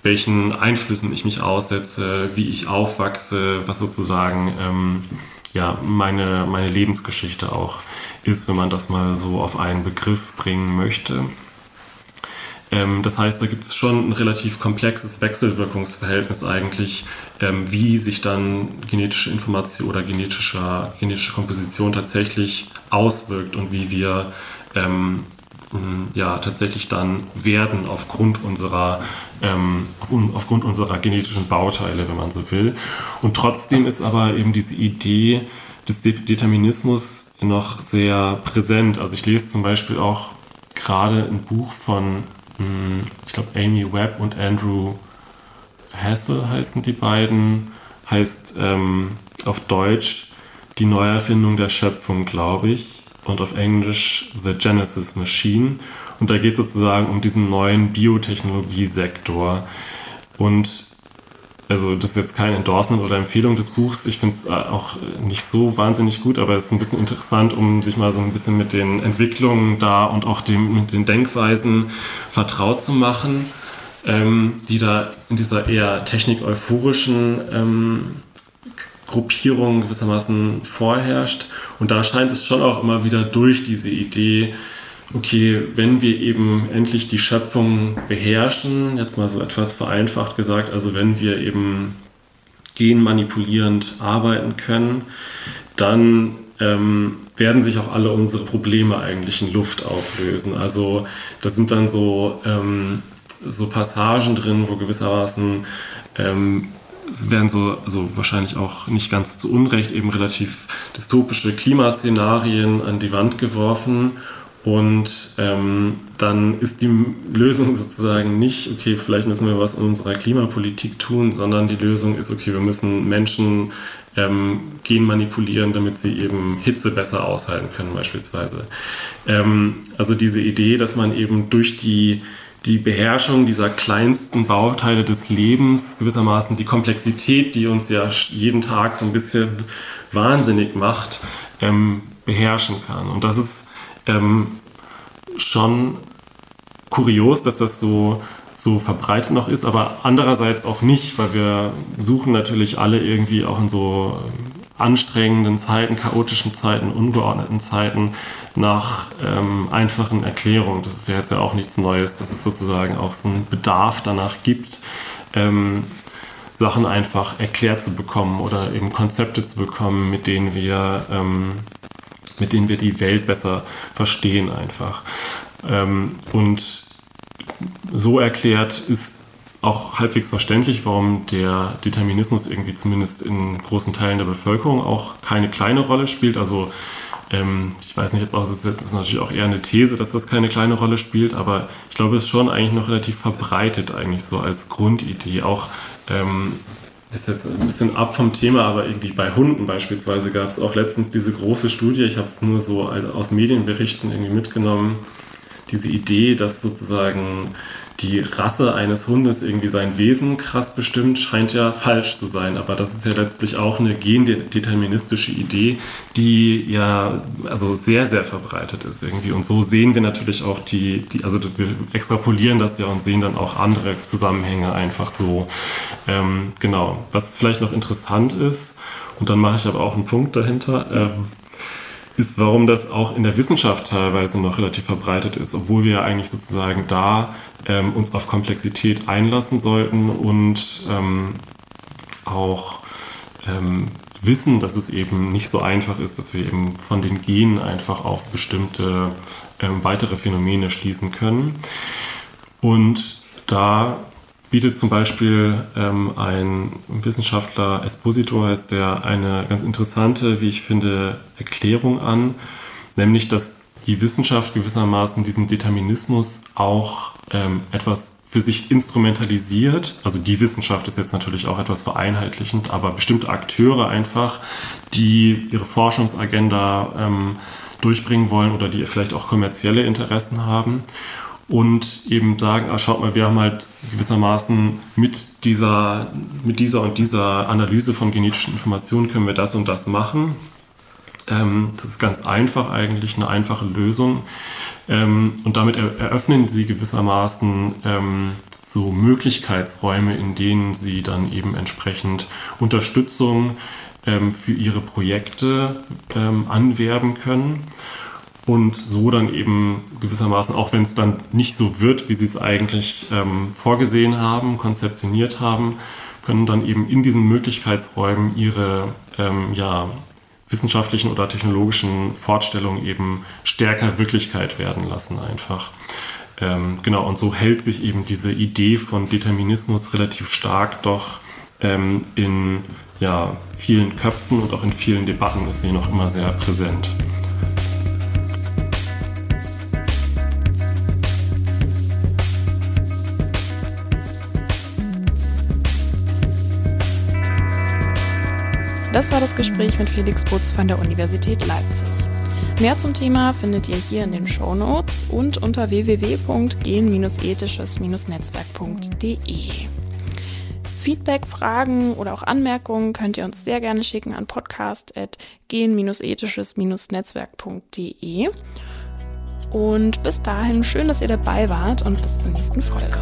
welchen Einflüssen ich mich aussetze, wie ich aufwachse, was sozusagen ähm, ja, meine, meine Lebensgeschichte auch ist, wenn man das mal so auf einen Begriff bringen möchte. Ähm, das heißt, da gibt es schon ein relativ komplexes Wechselwirkungsverhältnis eigentlich, ähm, wie sich dann genetische Information oder genetische, genetische Komposition tatsächlich auswirkt und wie wir ähm, ja, tatsächlich dann werden aufgrund unserer, ähm, aufgrund unserer genetischen Bauteile, wenn man so will. Und trotzdem ist aber eben diese Idee des Determinismus noch sehr präsent. Also ich lese zum Beispiel auch gerade ein Buch von ich glaube, Amy Webb und Andrew Hassel heißen die beiden, heißt ähm, auf Deutsch die Neuerfindung der Schöpfung, glaube ich, und auf Englisch The Genesis Machine. Und da geht es sozusagen um diesen neuen Biotechnologiesektor. Und also das ist jetzt kein Endorsement oder Empfehlung des Buchs. Ich finde es äh, auch nicht so wahnsinnig gut, aber es ist ein bisschen interessant, um sich mal so ein bisschen mit den Entwicklungen da und auch dem, mit den Denkweisen vertraut zu machen, ähm, die da in dieser eher technik-euphorischen ähm, Gruppierung gewissermaßen vorherrscht. Und da scheint es schon auch immer wieder durch diese Idee, okay, wenn wir eben endlich die Schöpfung beherrschen, jetzt mal so etwas vereinfacht gesagt, also wenn wir eben genmanipulierend arbeiten können, dann ähm, werden sich auch alle unsere Probleme eigentlich in Luft auflösen. Also das sind dann so, ähm, so Passagen drin, wo gewissermaßen ähm, werden so, also wahrscheinlich auch nicht ganz zu Unrecht eben relativ dystopische Klimaszenarien an die Wand geworfen und ähm, dann ist die Lösung sozusagen nicht, okay, vielleicht müssen wir was in unserer Klimapolitik tun, sondern die Lösung ist, okay, wir müssen Menschen ähm, genmanipulieren, damit sie eben Hitze besser aushalten können beispielsweise. Ähm, also diese Idee, dass man eben durch die, die Beherrschung dieser kleinsten Bauteile des Lebens gewissermaßen die Komplexität, die uns ja jeden Tag so ein bisschen wahnsinnig macht, ähm, beherrschen kann. Und das ist ähm, schon kurios, dass das so, so verbreitet noch ist, aber andererseits auch nicht, weil wir suchen natürlich alle irgendwie auch in so anstrengenden Zeiten, chaotischen Zeiten, ungeordneten Zeiten nach ähm, einfachen Erklärungen. Das ist ja jetzt ja auch nichts Neues, dass es sozusagen auch so einen Bedarf danach gibt, ähm, Sachen einfach erklärt zu bekommen oder eben Konzepte zu bekommen, mit denen wir ähm, mit denen wir die Welt besser verstehen einfach. Ähm, und so erklärt ist auch halbwegs verständlich, warum der Determinismus irgendwie zumindest in großen Teilen der Bevölkerung auch keine kleine Rolle spielt. Also ähm, ich weiß nicht jetzt auch, es ist natürlich auch eher eine These, dass das keine kleine Rolle spielt, aber ich glaube, es ist schon eigentlich noch relativ verbreitet eigentlich so als Grundidee. Auch ähm, das ist jetzt ein bisschen ab vom Thema, aber irgendwie bei Hunden beispielsweise gab es auch letztens diese große Studie, ich habe es nur so aus Medienberichten irgendwie mitgenommen, diese Idee, dass sozusagen die Rasse eines Hundes irgendwie sein Wesen krass bestimmt, scheint ja falsch zu sein. Aber das ist ja letztlich auch eine gendeterministische Idee, die ja also sehr, sehr verbreitet ist irgendwie. Und so sehen wir natürlich auch die, die also wir extrapolieren das ja und sehen dann auch andere Zusammenhänge einfach so. Ähm, genau. Was vielleicht noch interessant ist, und dann mache ich aber auch einen Punkt dahinter. Ähm, ist, warum das auch in der Wissenschaft teilweise noch relativ verbreitet ist, obwohl wir eigentlich sozusagen da ähm, uns auf Komplexität einlassen sollten und ähm, auch ähm, wissen, dass es eben nicht so einfach ist, dass wir eben von den Genen einfach auf bestimmte ähm, weitere Phänomene schließen können. Und da bietet zum Beispiel ähm, ein Wissenschaftler, Esposito heißt der, eine ganz interessante, wie ich finde, Erklärung an, nämlich dass die Wissenschaft gewissermaßen diesen Determinismus auch ähm, etwas für sich instrumentalisiert. Also die Wissenschaft ist jetzt natürlich auch etwas vereinheitlichend, aber bestimmte Akteure einfach, die ihre Forschungsagenda ähm, durchbringen wollen oder die vielleicht auch kommerzielle Interessen haben und eben sagen, ah, schaut mal, wir haben halt gewissermaßen mit dieser, mit dieser und dieser Analyse von genetischen Informationen können wir das und das machen. Ähm, das ist ganz einfach eigentlich, eine einfache Lösung. Ähm, und damit eröffnen sie gewissermaßen ähm, so Möglichkeitsräume, in denen sie dann eben entsprechend Unterstützung für ihre Projekte anwerben können und so dann eben gewissermaßen, auch wenn es dann nicht so wird, wie sie es eigentlich vorgesehen haben, konzeptioniert haben, können dann eben in diesen Möglichkeitsräumen ihre ja, wissenschaftlichen oder technologischen Fortstellungen eben stärker Wirklichkeit werden lassen einfach. Ähm, genau, und so hält sich eben diese Idee von Determinismus relativ stark doch ähm, in ja, vielen Köpfen und auch in vielen Debatten ist sie noch immer sehr präsent. Das war das Gespräch mit Felix Butz von der Universität Leipzig. Mehr zum Thema findet ihr hier in den Show Notes und unter www.gen-ethisches-netzwerk.de. Feedback, Fragen oder auch Anmerkungen könnt ihr uns sehr gerne schicken an podcast.gen-ethisches-netzwerk.de. Und bis dahin schön, dass ihr dabei wart und bis zur nächsten Folge.